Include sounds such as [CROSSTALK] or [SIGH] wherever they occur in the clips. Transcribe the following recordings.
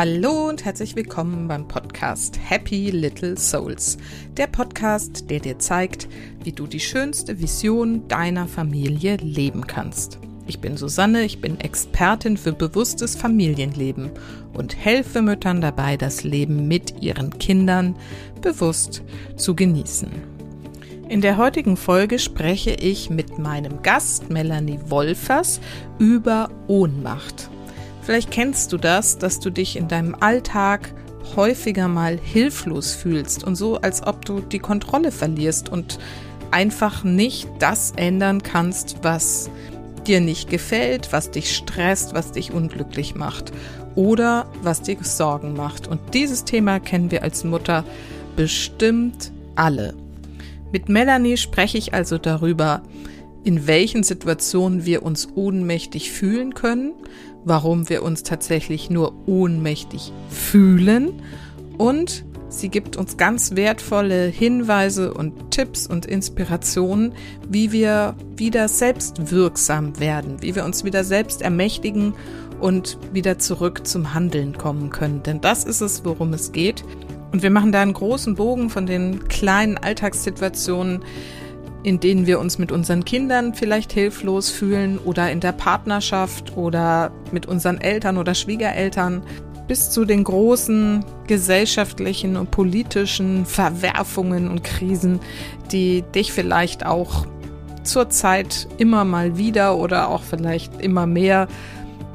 Hallo und herzlich willkommen beim Podcast Happy Little Souls. Der Podcast, der dir zeigt, wie du die schönste Vision deiner Familie leben kannst. Ich bin Susanne, ich bin Expertin für bewusstes Familienleben und helfe Müttern dabei, das Leben mit ihren Kindern bewusst zu genießen. In der heutigen Folge spreche ich mit meinem Gast Melanie Wolfers über Ohnmacht. Vielleicht kennst du das, dass du dich in deinem Alltag häufiger mal hilflos fühlst und so, als ob du die Kontrolle verlierst und einfach nicht das ändern kannst, was dir nicht gefällt, was dich stresst, was dich unglücklich macht oder was dir Sorgen macht. Und dieses Thema kennen wir als Mutter bestimmt alle. Mit Melanie spreche ich also darüber, in welchen Situationen wir uns ohnmächtig fühlen können, warum wir uns tatsächlich nur ohnmächtig fühlen und sie gibt uns ganz wertvolle Hinweise und Tipps und Inspirationen, wie wir wieder selbst wirksam werden, wie wir uns wieder selbst ermächtigen und wieder zurück zum Handeln kommen können. Denn das ist es, worum es geht. Und wir machen da einen großen Bogen von den kleinen Alltagssituationen, in denen wir uns mit unseren Kindern vielleicht hilflos fühlen oder in der Partnerschaft oder mit unseren Eltern oder Schwiegereltern bis zu den großen gesellschaftlichen und politischen Verwerfungen und Krisen, die dich vielleicht auch zurzeit immer mal wieder oder auch vielleicht immer mehr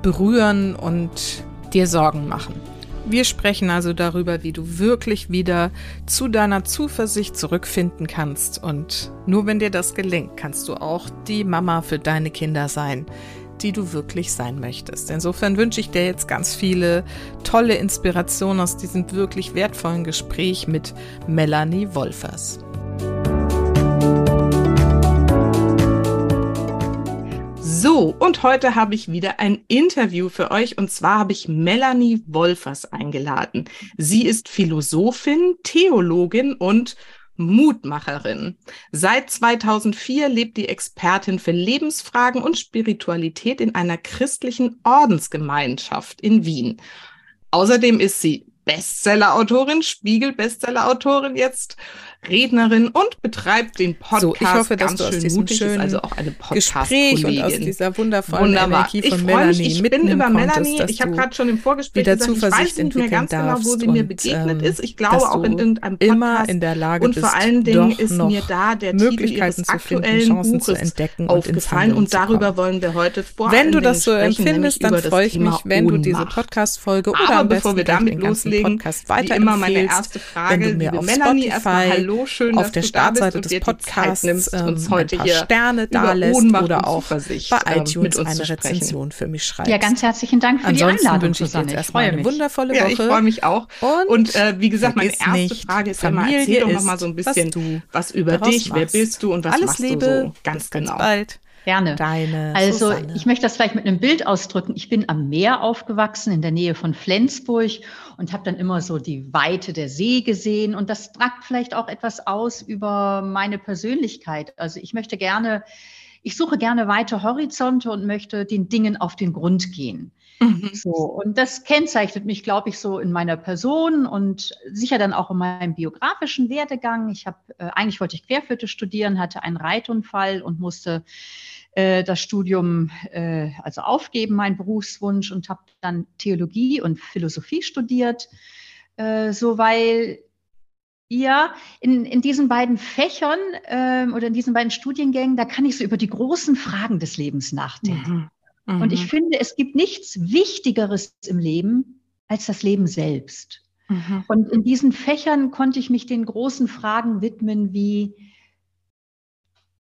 berühren und dir Sorgen machen. Wir sprechen also darüber, wie du wirklich wieder zu deiner Zuversicht zurückfinden kannst. Und nur wenn dir das gelingt, kannst du auch die Mama für deine Kinder sein, die du wirklich sein möchtest. Insofern wünsche ich dir jetzt ganz viele tolle Inspirationen aus diesem wirklich wertvollen Gespräch mit Melanie Wolfers. So, und heute habe ich wieder ein Interview für euch und zwar habe ich Melanie Wolfers eingeladen. Sie ist Philosophin, Theologin und Mutmacherin. Seit 2004 lebt die Expertin für Lebensfragen und Spiritualität in einer christlichen Ordensgemeinschaft in Wien. Außerdem ist sie Bestseller-Autorin, Spiegel-Bestseller-Autorin jetzt Rednerin und betreibt den Podcast so, ich hoffe, dass du aus diesem mutig, schönen also auch eine Gespräch und aus dieser wundervollen Wunderbar. Energie von ich Melanie mich, ich bin über Melanie, ich habe gerade schon im Vorgespräch gesagt, ich weiß nicht mehr ganz genau, wo sie mir begegnet ähm, ist. Ich glaube auch in irgendeinem Podcast. Immer in der Lage und vor allen Dingen ist mir da der Möglichkeiten Titel ihres aktuellen finden, Buches zu entdecken aufgefallen und darüber wollen wir heute vor Wenn du das so empfindest, dann freue ich mich, wenn du diese Podcast-Folge oder am besten wir damit loslegen, Podcast weiter immer meine erste Frage, wenn du mir auf Spotify, Hallo, schön, auf der Startseite des Podcasts nimmst, ähm, uns heute ein paar Sterne da lässt oder auch bei iTunes ähm, eine Rezension für mich schreibst. Ja, ganz herzlichen Dank für Ansonsten die Einladung, wünsche ich dir jetzt erstmal eine wundervolle Woche. Ja, ich freue mich auch. Und, und äh, wie gesagt, meine erste nicht, Frage ist immer, erzähl doch noch mal so ein bisschen was, was über dich, wer bist du und was Alles machst Liebe, du so? Ganz genau. bald. Gerne. Deine also Susanne. ich möchte das vielleicht mit einem Bild ausdrücken. Ich bin am Meer aufgewachsen in der Nähe von Flensburg und habe dann immer so die Weite der See gesehen und das tragt vielleicht auch etwas aus über meine Persönlichkeit. Also ich möchte gerne, ich suche gerne weite Horizonte und möchte den Dingen auf den Grund gehen. Mhm. So, und das kennzeichnet mich, glaube ich, so in meiner Person und sicher dann auch in meinem biografischen Werdegang. Ich habe, äh, eigentlich wollte ich Querflöte studieren, hatte einen Reitunfall und musste äh, das Studium äh, also aufgeben, meinen Berufswunsch und habe dann Theologie und Philosophie studiert, äh, so weil ja, in, in diesen beiden Fächern ähm, oder in diesen beiden Studiengängen, da kann ich so über die großen Fragen des Lebens nachdenken. Mhm. Mhm. Und ich finde, es gibt nichts Wichtigeres im Leben als das Leben selbst. Mhm. Und in diesen Fächern konnte ich mich den großen Fragen widmen, wie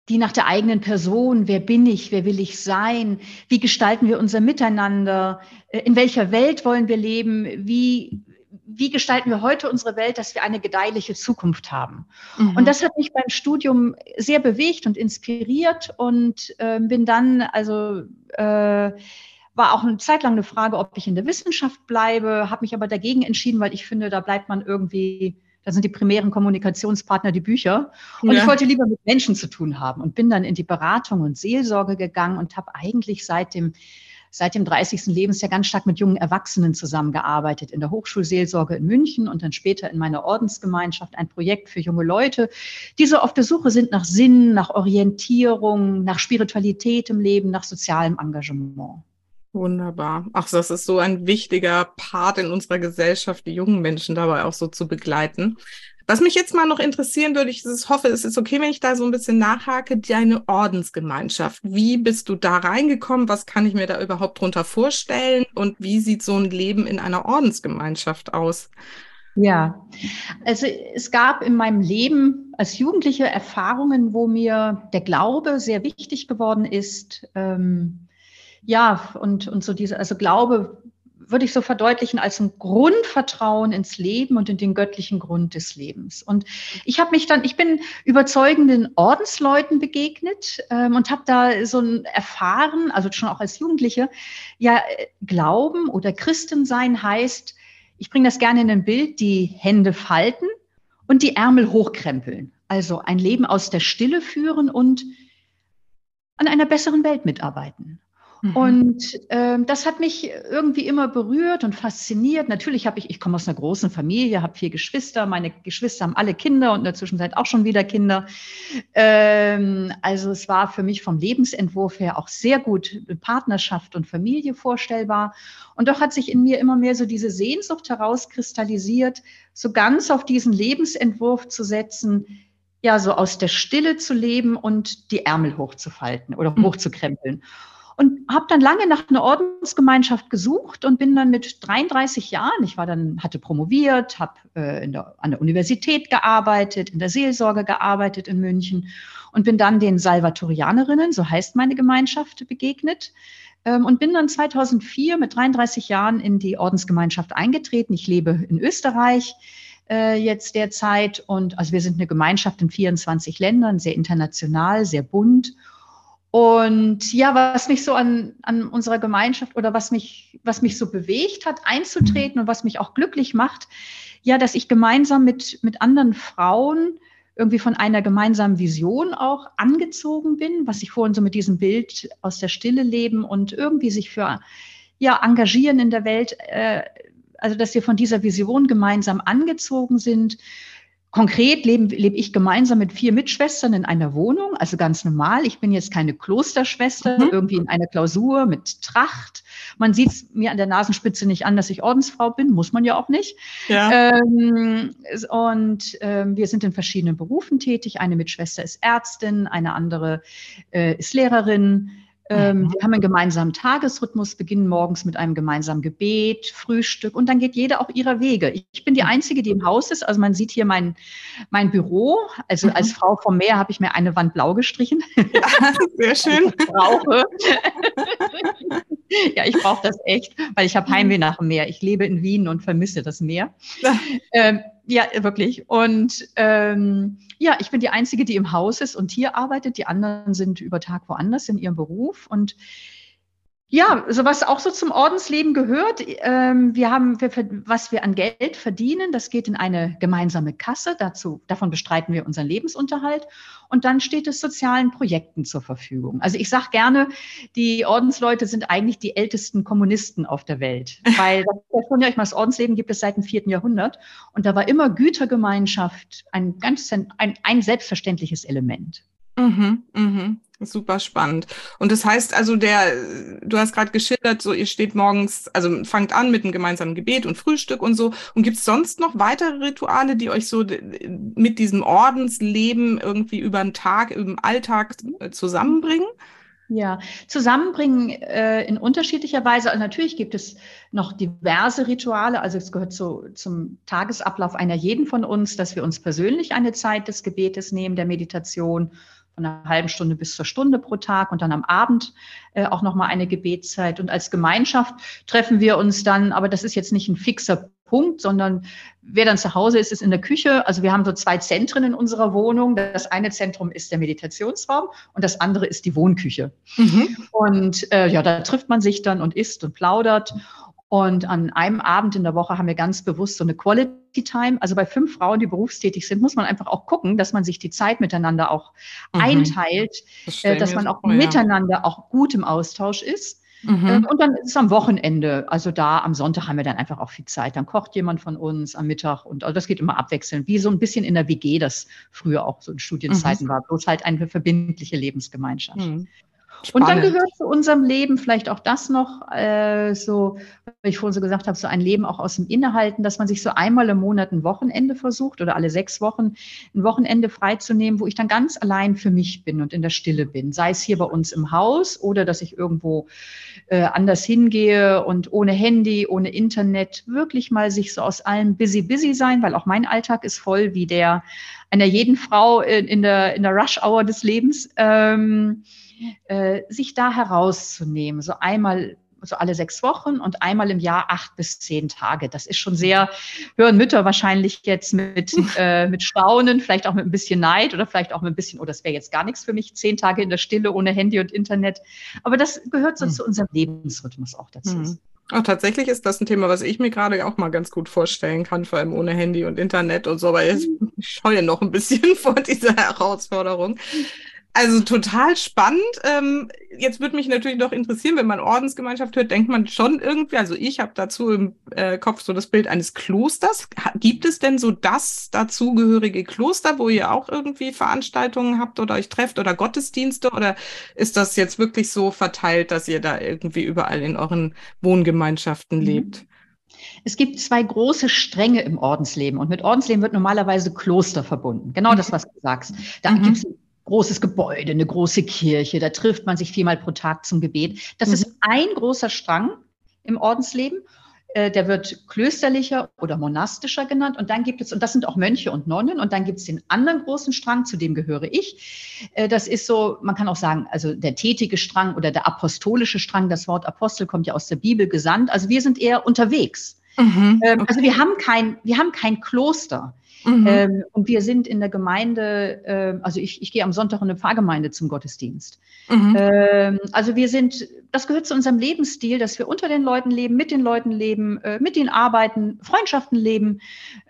die nach der eigenen Person, wer bin ich, wer will ich sein, wie gestalten wir unser Miteinander, äh, in welcher Welt wollen wir leben, wie, wie gestalten wir heute unsere Welt, dass wir eine gedeihliche Zukunft haben. Mhm. Und das hat mich beim Studium sehr bewegt und inspiriert und äh, bin dann, also äh, war auch eine Zeit lang eine Frage, ob ich in der Wissenschaft bleibe, habe mich aber dagegen entschieden, weil ich finde, da bleibt man irgendwie da sind die primären Kommunikationspartner die Bücher. Und ja. ich wollte lieber mit Menschen zu tun haben und bin dann in die Beratung und Seelsorge gegangen und habe eigentlich seit dem seit dem 30. Lebensjahr ganz stark mit jungen Erwachsenen zusammengearbeitet, in der Hochschulseelsorge in München und dann später in meiner Ordensgemeinschaft ein Projekt für junge Leute, die so auf der Suche sind nach Sinn, nach Orientierung, nach Spiritualität im Leben, nach sozialem Engagement. Wunderbar. Ach, das ist so ein wichtiger Part in unserer Gesellschaft, die jungen Menschen dabei auch so zu begleiten. Was mich jetzt mal noch interessieren würde, ich hoffe, es ist okay, wenn ich da so ein bisschen nachhake, deine Ordensgemeinschaft. Wie bist du da reingekommen? Was kann ich mir da überhaupt drunter vorstellen? Und wie sieht so ein Leben in einer Ordensgemeinschaft aus? Ja, also es gab in meinem Leben als Jugendliche Erfahrungen, wo mir der Glaube sehr wichtig geworden ist. Ähm, ja, und, und so diese, also Glaube würde ich so verdeutlichen als ein Grundvertrauen ins Leben und in den göttlichen Grund des Lebens. Und ich habe mich dann, ich bin überzeugenden Ordensleuten begegnet ähm, und habe da so ein erfahren, also schon auch als Jugendliche, ja, Glauben oder Christen sein heißt, ich bringe das gerne in ein Bild, die Hände falten und die Ärmel hochkrempeln. Also ein Leben aus der Stille führen und an einer besseren Welt mitarbeiten. Mhm. Und ähm, das hat mich irgendwie immer berührt und fasziniert. Natürlich habe ich, ich komme aus einer großen Familie, habe vier Geschwister. Meine Geschwister haben alle Kinder und in der Zwischenzeit auch schon wieder Kinder. Ähm, also es war für mich vom Lebensentwurf her auch sehr gut Partnerschaft und Familie vorstellbar. Und doch hat sich in mir immer mehr so diese Sehnsucht herauskristallisiert, so ganz auf diesen Lebensentwurf zu setzen, ja, so aus der Stille zu leben und die Ärmel hochzufalten oder mhm. hochzukrempeln und habe dann lange nach einer Ordensgemeinschaft gesucht und bin dann mit 33 Jahren, ich war dann, hatte promoviert, habe äh, an der Universität gearbeitet, in der Seelsorge gearbeitet in München und bin dann den Salvatorianerinnen, so heißt meine Gemeinschaft, begegnet ähm, und bin dann 2004 mit 33 Jahren in die Ordensgemeinschaft eingetreten. Ich lebe in Österreich äh, jetzt derzeit und also wir sind eine Gemeinschaft in 24 Ländern, sehr international, sehr bunt und ja, was mich so an, an unserer Gemeinschaft oder was mich, was mich so bewegt hat, einzutreten und was mich auch glücklich macht, ja, dass ich gemeinsam mit, mit anderen Frauen irgendwie von einer gemeinsamen Vision auch angezogen bin, was ich vorhin so mit diesem Bild aus der Stille leben und irgendwie sich für ja, engagieren in der Welt, äh, also dass wir von dieser Vision gemeinsam angezogen sind Konkret lebe, lebe ich gemeinsam mit vier Mitschwestern in einer Wohnung, also ganz normal. Ich bin jetzt keine Klosterschwester, mhm. irgendwie in einer Klausur mit Tracht. Man sieht es mir an der Nasenspitze nicht an, dass ich Ordensfrau bin, muss man ja auch nicht. Ja. Ähm, und ähm, wir sind in verschiedenen Berufen tätig. Eine Mitschwester ist Ärztin, eine andere äh, ist Lehrerin. Ähm, mhm. Wir haben einen gemeinsamen Tagesrhythmus, beginnen morgens mit einem gemeinsamen Gebet, Frühstück und dann geht jeder auch ihrer Wege. Ich bin die Einzige, die im Haus ist. Also man sieht hier mein, mein Büro. Also mhm. als Frau vom Meer habe ich mir eine Wand blau gestrichen. Ja, sehr [LAUGHS] schön. Brauche. [LAUGHS] ja, ich brauche das echt, weil ich habe Heimweh nach dem Meer. Ich lebe in Wien und vermisse das Meer. Ja. Ähm, ja, wirklich. Und ähm, ja, ich bin die Einzige, die im Haus ist und hier arbeitet. Die anderen sind über Tag woanders in ihrem Beruf. Und ja, so was auch so zum Ordensleben gehört. Ähm, wir haben, was wir an Geld verdienen, das geht in eine gemeinsame Kasse. Dazu, davon bestreiten wir unseren Lebensunterhalt. Und dann steht es sozialen Projekten zur Verfügung. Also ich sage gerne, die Ordensleute sind eigentlich die ältesten Kommunisten auf der Welt. [LAUGHS] Weil das, ja, ich mal, das Ordensleben gibt es seit dem vierten Jahrhundert. Und da war immer Gütergemeinschaft ein ganz, ein, ein selbstverständliches Element. Mhm, mhm. Super spannend. Und das heißt also, der, du hast gerade geschildert, so ihr steht morgens, also fangt an mit einem gemeinsamen Gebet und Frühstück und so. Und gibt es sonst noch weitere Rituale, die euch so mit diesem Ordensleben irgendwie über den Tag, über den Alltag äh, zusammenbringen? Ja, zusammenbringen äh, in unterschiedlicher Weise. Also natürlich gibt es noch diverse Rituale. Also es gehört so zum Tagesablauf einer jeden von uns, dass wir uns persönlich eine Zeit des Gebetes nehmen, der Meditation von einer halben Stunde bis zur Stunde pro Tag und dann am Abend äh, auch nochmal eine Gebetszeit. Und als Gemeinschaft treffen wir uns dann, aber das ist jetzt nicht ein fixer Punkt, sondern wer dann zu Hause ist, ist in der Küche. Also wir haben so zwei Zentren in unserer Wohnung. Das eine Zentrum ist der Meditationsraum und das andere ist die Wohnküche. Mhm. Und äh, ja, da trifft man sich dann und isst und plaudert. Und an einem Abend in der Woche haben wir ganz bewusst so eine Quality Time. Also bei fünf Frauen, die berufstätig sind, muss man einfach auch gucken, dass man sich die Zeit miteinander auch mhm. einteilt, das äh, dass man auch vor, miteinander ja. auch gut im Austausch ist. Mhm. Ähm, und dann ist es am Wochenende, also da am Sonntag haben wir dann einfach auch viel Zeit. Dann kocht jemand von uns am Mittag und also das geht immer abwechselnd, wie so ein bisschen in der WG, das früher auch so in Studienzeiten mhm. war, bloß halt eine verbindliche Lebensgemeinschaft. Mhm. Und dann gehört zu unserem Leben vielleicht auch das noch, äh, so, wie ich vorhin so gesagt habe, so ein Leben auch aus dem Innehalten, dass man sich so einmal im Monat ein Wochenende versucht oder alle sechs Wochen ein Wochenende freizunehmen, wo ich dann ganz allein für mich bin und in der Stille bin. Sei es hier bei uns im Haus oder dass ich irgendwo äh, anders hingehe und ohne Handy, ohne Internet wirklich mal sich so aus allem busy, busy sein, weil auch mein Alltag ist voll wie der einer jeden Frau in, in der, in der Rush-Hour des Lebens. Ähm, äh, sich da herauszunehmen, so einmal so alle sechs Wochen und einmal im Jahr acht bis zehn Tage. Das ist schon sehr, hören Mütter wahrscheinlich jetzt mit, äh, mit Staunen, vielleicht auch mit ein bisschen Neid oder vielleicht auch mit ein bisschen, oh, das wäre jetzt gar nichts für mich, zehn Tage in der Stille ohne Handy und Internet. Aber das gehört so hm. zu unserem Lebensrhythmus auch dazu. Hm. Oh, tatsächlich ist das ein Thema, was ich mir gerade auch mal ganz gut vorstellen kann, vor allem ohne Handy und Internet und so, weil hm. [LAUGHS] ich scheue noch ein bisschen [LAUGHS] vor dieser Herausforderung. Also total spannend. Ähm, jetzt würde mich natürlich noch interessieren, wenn man Ordensgemeinschaft hört, denkt man schon irgendwie, also ich habe dazu im äh, Kopf so das Bild eines Klosters. Gibt es denn so das dazugehörige Kloster, wo ihr auch irgendwie Veranstaltungen habt oder euch trefft oder Gottesdienste? Oder ist das jetzt wirklich so verteilt, dass ihr da irgendwie überall in euren Wohngemeinschaften mhm. lebt? Es gibt zwei große Stränge im Ordensleben und mit Ordensleben wird normalerweise Kloster verbunden. Genau das, was du sagst. Da mhm. gibt es großes Gebäude, eine große Kirche, da trifft man sich viermal pro Tag zum Gebet. Das mhm. ist ein großer Strang im Ordensleben. Äh, der wird klösterlicher oder monastischer genannt. Und dann gibt es, und das sind auch Mönche und Nonnen, und dann gibt es den anderen großen Strang, zu dem gehöre ich. Äh, das ist so, man kann auch sagen, also der tätige Strang oder der apostolische Strang. Das Wort Apostel kommt ja aus der Bibel gesandt. Also wir sind eher unterwegs. Mhm. Ähm, also wir haben kein, wir haben kein Kloster. Mhm. Ähm, und wir sind in der Gemeinde, äh, also ich, ich gehe am Sonntag in eine Pfarrgemeinde zum Gottesdienst. Mhm. Ähm, also wir sind, das gehört zu unserem Lebensstil, dass wir unter den Leuten leben, mit den Leuten leben, äh, mit ihnen arbeiten, Freundschaften leben.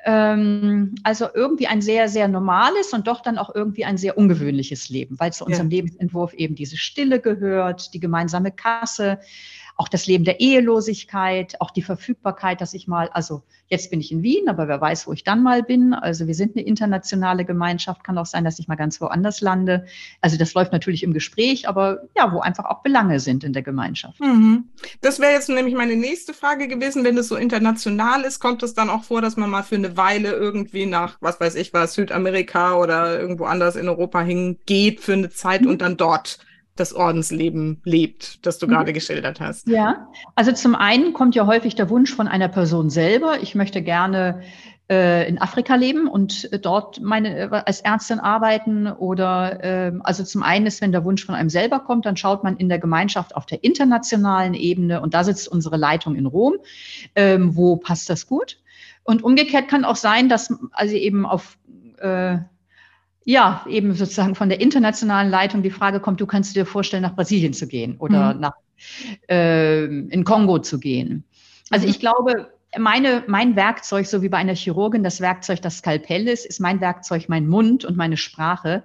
Ähm, also irgendwie ein sehr, sehr normales und doch dann auch irgendwie ein sehr ungewöhnliches Leben, weil zu unserem ja. Lebensentwurf eben diese Stille gehört, die gemeinsame Kasse auch das Leben der Ehelosigkeit, auch die Verfügbarkeit, dass ich mal, also jetzt bin ich in Wien, aber wer weiß, wo ich dann mal bin. Also wir sind eine internationale Gemeinschaft, kann auch sein, dass ich mal ganz woanders lande. Also das läuft natürlich im Gespräch, aber ja, wo einfach auch Belange sind in der Gemeinschaft. Mhm. Das wäre jetzt nämlich meine nächste Frage gewesen, wenn es so international ist, kommt es dann auch vor, dass man mal für eine Weile irgendwie nach, was weiß ich was, Südamerika oder irgendwo anders in Europa hingeht für eine Zeit mhm. und dann dort das Ordensleben lebt, das du mhm. gerade geschildert hast. Ja, also zum einen kommt ja häufig der Wunsch von einer Person selber, ich möchte gerne äh, in Afrika leben und dort meine äh, als Ärztin arbeiten oder äh, also zum einen ist, wenn der Wunsch von einem selber kommt, dann schaut man in der Gemeinschaft auf der internationalen Ebene und da sitzt unsere Leitung in Rom, ähm, wo passt das gut? Und umgekehrt kann auch sein, dass also eben auf äh, ja, eben sozusagen von der internationalen Leitung die Frage kommt, du kannst dir vorstellen, nach Brasilien zu gehen oder mhm. nach äh, in Kongo zu gehen. Also mhm. ich glaube, meine, mein Werkzeug, so wie bei einer Chirurgin das Werkzeug das Skalpell ist, ist mein Werkzeug mein Mund und meine Sprache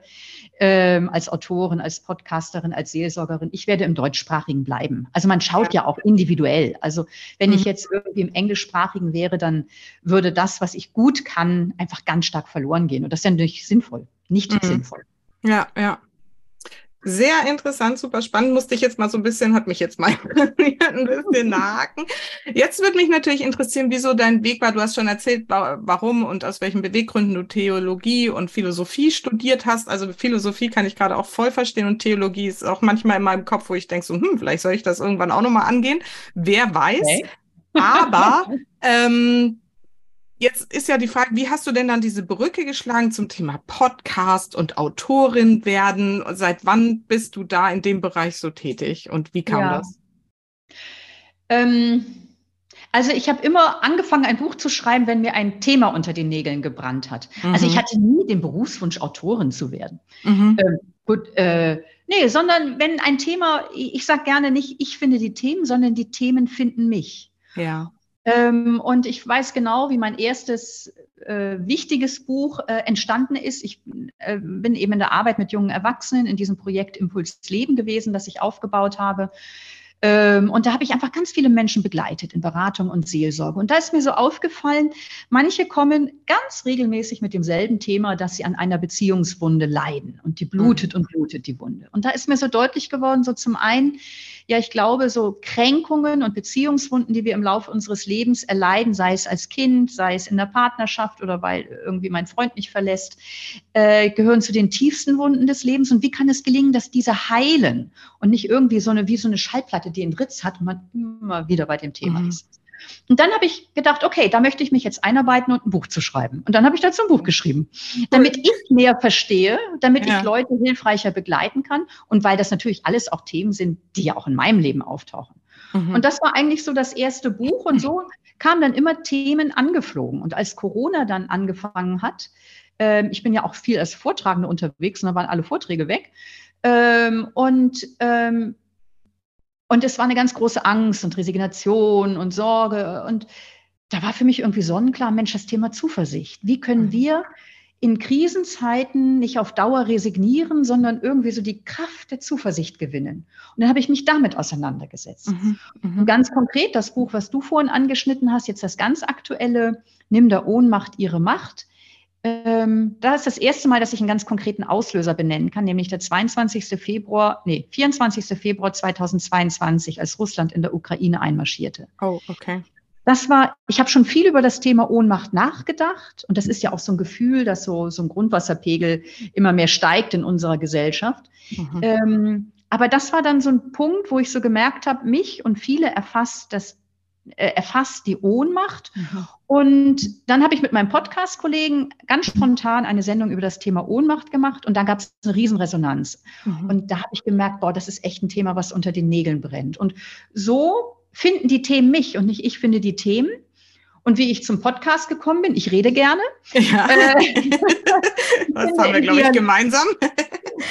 ähm, als Autorin, als Podcasterin, als Seelsorgerin. Ich werde im Deutschsprachigen bleiben. Also man schaut ja, auch individuell. Also wenn mhm. ich jetzt irgendwie im Englischsprachigen wäre, dann würde das, was ich gut kann, einfach ganz stark verloren gehen. Und das ist ja natürlich sinnvoll nicht mhm. sinnvoll. Ja, ja. Sehr interessant, super spannend. Musste ich jetzt mal so ein bisschen, hat mich jetzt mal [LAUGHS] ein bisschen nagen. Jetzt würde mich natürlich interessieren, wieso dein Weg war. Du hast schon erzählt, warum und aus welchen Beweggründen du Theologie und Philosophie studiert hast. Also Philosophie kann ich gerade auch voll verstehen und Theologie ist auch manchmal in meinem Kopf, wo ich denke so, hm, vielleicht soll ich das irgendwann auch nochmal angehen. Wer weiß. Okay. Aber [LAUGHS] ähm, Jetzt ist ja die Frage, wie hast du denn dann diese Brücke geschlagen zum Thema Podcast und Autorin werden? Seit wann bist du da in dem Bereich so tätig und wie kam ja. das? Ähm, also ich habe immer angefangen, ein Buch zu schreiben, wenn mir ein Thema unter den Nägeln gebrannt hat. Mhm. Also ich mhm. hatte nie den Berufswunsch, Autorin zu werden. Mhm. Ähm, gut, äh, nee, sondern wenn ein Thema, ich sage gerne nicht, ich finde die Themen, sondern die Themen finden mich. Ja. Ähm, und ich weiß genau, wie mein erstes äh, wichtiges Buch äh, entstanden ist. Ich äh, bin eben in der Arbeit mit jungen Erwachsenen in diesem Projekt Impuls Leben gewesen, das ich aufgebaut habe. Ähm, und da habe ich einfach ganz viele Menschen begleitet in Beratung und Seelsorge. Und da ist mir so aufgefallen, manche kommen ganz regelmäßig mit demselben Thema, dass sie an einer Beziehungswunde leiden und die blutet mhm. und blutet die Wunde. Und da ist mir so deutlich geworden, so zum einen, ja, ich glaube, so Kränkungen und Beziehungswunden, die wir im Laufe unseres Lebens erleiden, sei es als Kind, sei es in der Partnerschaft oder weil irgendwie mein Freund mich verlässt, äh, gehören zu den tiefsten Wunden des Lebens. Und wie kann es gelingen, dass diese heilen und nicht irgendwie so eine, wie so eine Schallplatte, die einen Ritz hat und man immer wieder bei dem Thema mhm. ist. Und dann habe ich gedacht, okay, da möchte ich mich jetzt einarbeiten und ein Buch zu schreiben. Und dann habe ich dazu ein Buch geschrieben, damit ich mehr verstehe, damit ja. ich Leute hilfreicher begleiten kann und weil das natürlich alles auch Themen sind, die ja auch in meinem Leben auftauchen. Mhm. Und das war eigentlich so das erste Buch und so kamen dann immer Themen angeflogen. Und als Corona dann angefangen hat, äh, ich bin ja auch viel als Vortragende unterwegs und da waren alle Vorträge weg. Ähm, und ähm, und es war eine ganz große Angst und Resignation und Sorge. Und da war für mich irgendwie sonnenklar, Mensch, das Thema Zuversicht. Wie können mhm. wir in Krisenzeiten nicht auf Dauer resignieren, sondern irgendwie so die Kraft der Zuversicht gewinnen. Und dann habe ich mich damit auseinandergesetzt. Mhm, mh. Und ganz konkret das Buch, was du vorhin angeschnitten hast, jetzt das ganz aktuelle, Nimm der Ohnmacht ihre Macht, ähm, da ist das erste Mal, dass ich einen ganz konkreten Auslöser benennen kann, nämlich der 22. Februar, nee, 24. Februar 2022, als Russland in der Ukraine einmarschierte. Oh, okay. Das war, ich habe schon viel über das Thema Ohnmacht nachgedacht und das ist ja auch so ein Gefühl, dass so, so ein Grundwasserpegel immer mehr steigt in unserer Gesellschaft. Mhm. Ähm, aber das war dann so ein Punkt, wo ich so gemerkt habe, mich und viele erfasst das erfasst die Ohnmacht. Mhm. Und dann habe ich mit meinem Podcast-Kollegen ganz spontan eine Sendung über das Thema Ohnmacht gemacht und da gab es eine Riesenresonanz. Mhm. Und da habe ich gemerkt, boah, das ist echt ein Thema, was unter den Nägeln brennt. Und so finden die Themen mich und nicht ich finde die Themen. Und wie ich zum Podcast gekommen bin, ich rede gerne. Ja. Äh, [LAUGHS] das haben wir, glaube ich, gemeinsam.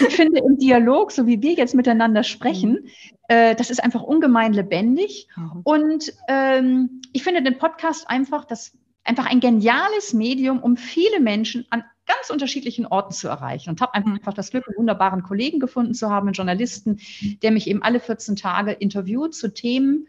ich finde im Dialog, so wie wir jetzt miteinander sprechen, mhm. Äh, das ist einfach ungemein lebendig. Mhm. Und ähm, ich finde den Podcast einfach, das, einfach ein geniales Medium, um viele Menschen an ganz unterschiedlichen Orten zu erreichen. Und habe mhm. einfach das Glück, einen wunderbaren Kollegen gefunden zu haben, einen Journalisten, der mich eben alle 14 Tage interviewt zu Themen,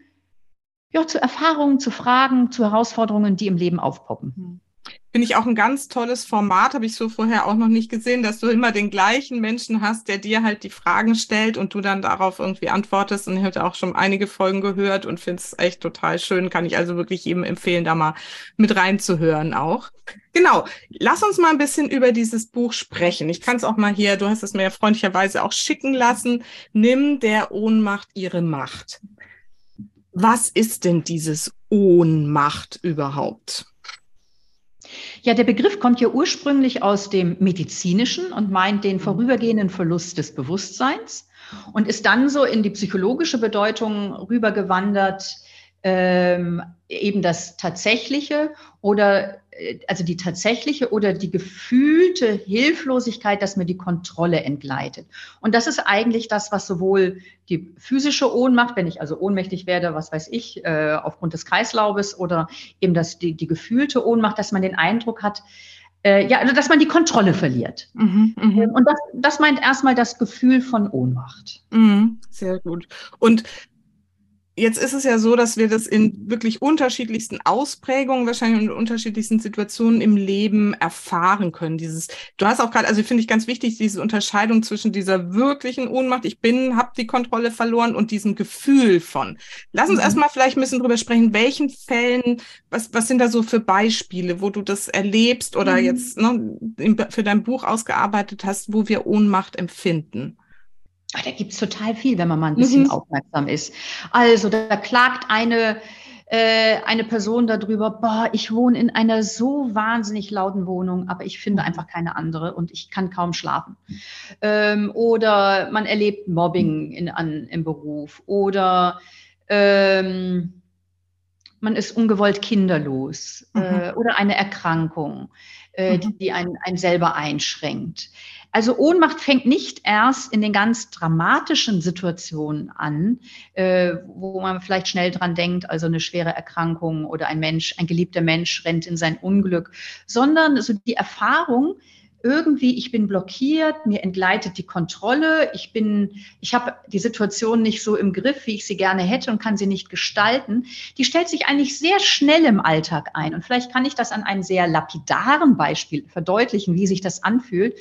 ja, zu Erfahrungen, zu Fragen, zu Herausforderungen, die im Leben aufpoppen. Finde ich auch ein ganz tolles Format, habe ich so vorher auch noch nicht gesehen, dass du immer den gleichen Menschen hast, der dir halt die Fragen stellt und du dann darauf irgendwie antwortest. Und ich habe auch schon einige Folgen gehört und finde es echt total schön. Kann ich also wirklich jedem empfehlen, da mal mit reinzuhören auch. Genau, lass uns mal ein bisschen über dieses Buch sprechen. Ich kann es auch mal hier, du hast es mir ja freundlicherweise auch schicken lassen. Nimm der Ohnmacht ihre Macht. Was ist denn dieses Ohnmacht überhaupt? Ja, der Begriff kommt ja ursprünglich aus dem medizinischen und meint den vorübergehenden Verlust des Bewusstseins und ist dann so in die psychologische Bedeutung rübergewandert, ähm, eben das Tatsächliche oder also die tatsächliche oder die gefühlte Hilflosigkeit, dass mir die Kontrolle entgleitet. Und das ist eigentlich das, was sowohl die physische Ohnmacht, wenn ich also ohnmächtig werde, was weiß ich, äh, aufgrund des Kreislaubes oder eben das, die, die gefühlte Ohnmacht, dass man den Eindruck hat, äh, ja, also dass man die Kontrolle verliert. Mhm, mh. Und das, das meint erstmal das Gefühl von Ohnmacht. Mhm, sehr gut. Und Jetzt ist es ja so, dass wir das in wirklich unterschiedlichsten Ausprägungen, wahrscheinlich in unterschiedlichsten Situationen im Leben erfahren können. Dieses, du hast auch gerade, also finde ich ganz wichtig, diese Unterscheidung zwischen dieser wirklichen Ohnmacht, ich bin, habe die Kontrolle verloren und diesem Gefühl von. Lass uns mhm. erstmal vielleicht ein bisschen drüber sprechen, welchen Fällen, was, was sind da so für Beispiele, wo du das erlebst oder mhm. jetzt ne, für dein Buch ausgearbeitet hast, wo wir Ohnmacht empfinden? Ah, da gibt's total viel, wenn man mal ein bisschen mhm. aufmerksam ist. Also da klagt eine, äh, eine Person darüber, boah, ich wohne in einer so wahnsinnig lauten Wohnung, aber ich finde einfach keine andere und ich kann kaum schlafen. Ähm, oder man erlebt Mobbing in, an, im Beruf oder ähm, man ist ungewollt kinderlos mhm. äh, oder eine Erkrankung, äh, mhm. die, die einen, einen selber einschränkt. Also Ohnmacht fängt nicht erst in den ganz dramatischen Situationen an, äh, wo man vielleicht schnell dran denkt, also eine schwere Erkrankung oder ein Mensch, ein geliebter Mensch rennt in sein Unglück, sondern so die Erfahrung, irgendwie, ich bin blockiert, mir entgleitet die Kontrolle, ich bin, ich habe die Situation nicht so im Griff, wie ich sie gerne hätte und kann sie nicht gestalten, die stellt sich eigentlich sehr schnell im Alltag ein. Und vielleicht kann ich das an einem sehr lapidaren Beispiel verdeutlichen, wie sich das anfühlt.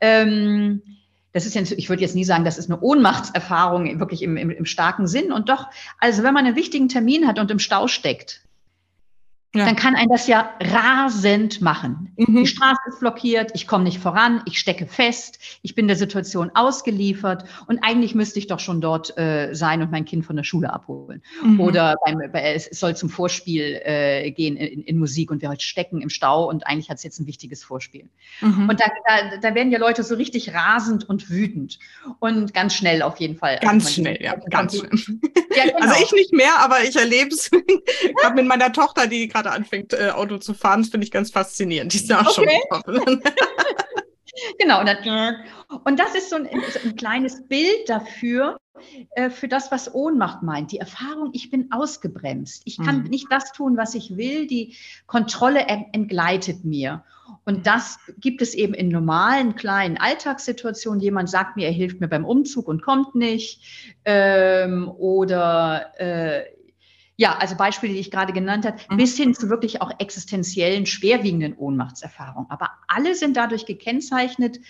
Ähm, das ist jetzt, ich würde jetzt nie sagen, das ist eine Ohnmachtserfahrung, wirklich im, im, im starken Sinn. Und doch, also wenn man einen wichtigen Termin hat und im Stau steckt, ja. dann kann ein das ja rasend machen. Mhm. Die Straße ist blockiert, ich komme nicht voran, ich stecke fest, ich bin der Situation ausgeliefert und eigentlich müsste ich doch schon dort äh, sein und mein Kind von der Schule abholen. Mhm. Oder beim, bei, es soll zum Vorspiel äh, gehen in, in, Musik und wir heute stecken im Stau und eigentlich hat es jetzt ein wichtiges Vorspiel. Mhm. Und da, da, da, werden ja Leute so richtig rasend und wütend und ganz schnell auf jeden Fall. Ganz also schnell, ja, ganz schnell. Ja, genau. Also ich nicht mehr, aber ich erlebe es [LAUGHS] mit meiner Tochter, die gerade gerade anfängt, äh, Auto zu fahren. Das finde ich ganz faszinierend. Die ist auch okay. [LAUGHS] [LAUGHS] genau. Und, dann, und, das ist so ein, so ein kleines Bild dafür, äh, für das, was Ohnmacht meint. Die Erfahrung, ich bin ausgebremst. Ich kann mhm. nicht das tun, was ich will. Die Kontrolle entgleitet mir. Und das gibt es eben in normalen, kleinen Alltagssituationen. Jemand sagt mir, er hilft mir beim Umzug und kommt nicht. Ähm, oder äh, ja, also Beispiele, die ich gerade genannt habe, mhm. bis hin zu wirklich auch existenziellen, schwerwiegenden Ohnmachtserfahrungen. Aber alle sind dadurch gekennzeichnet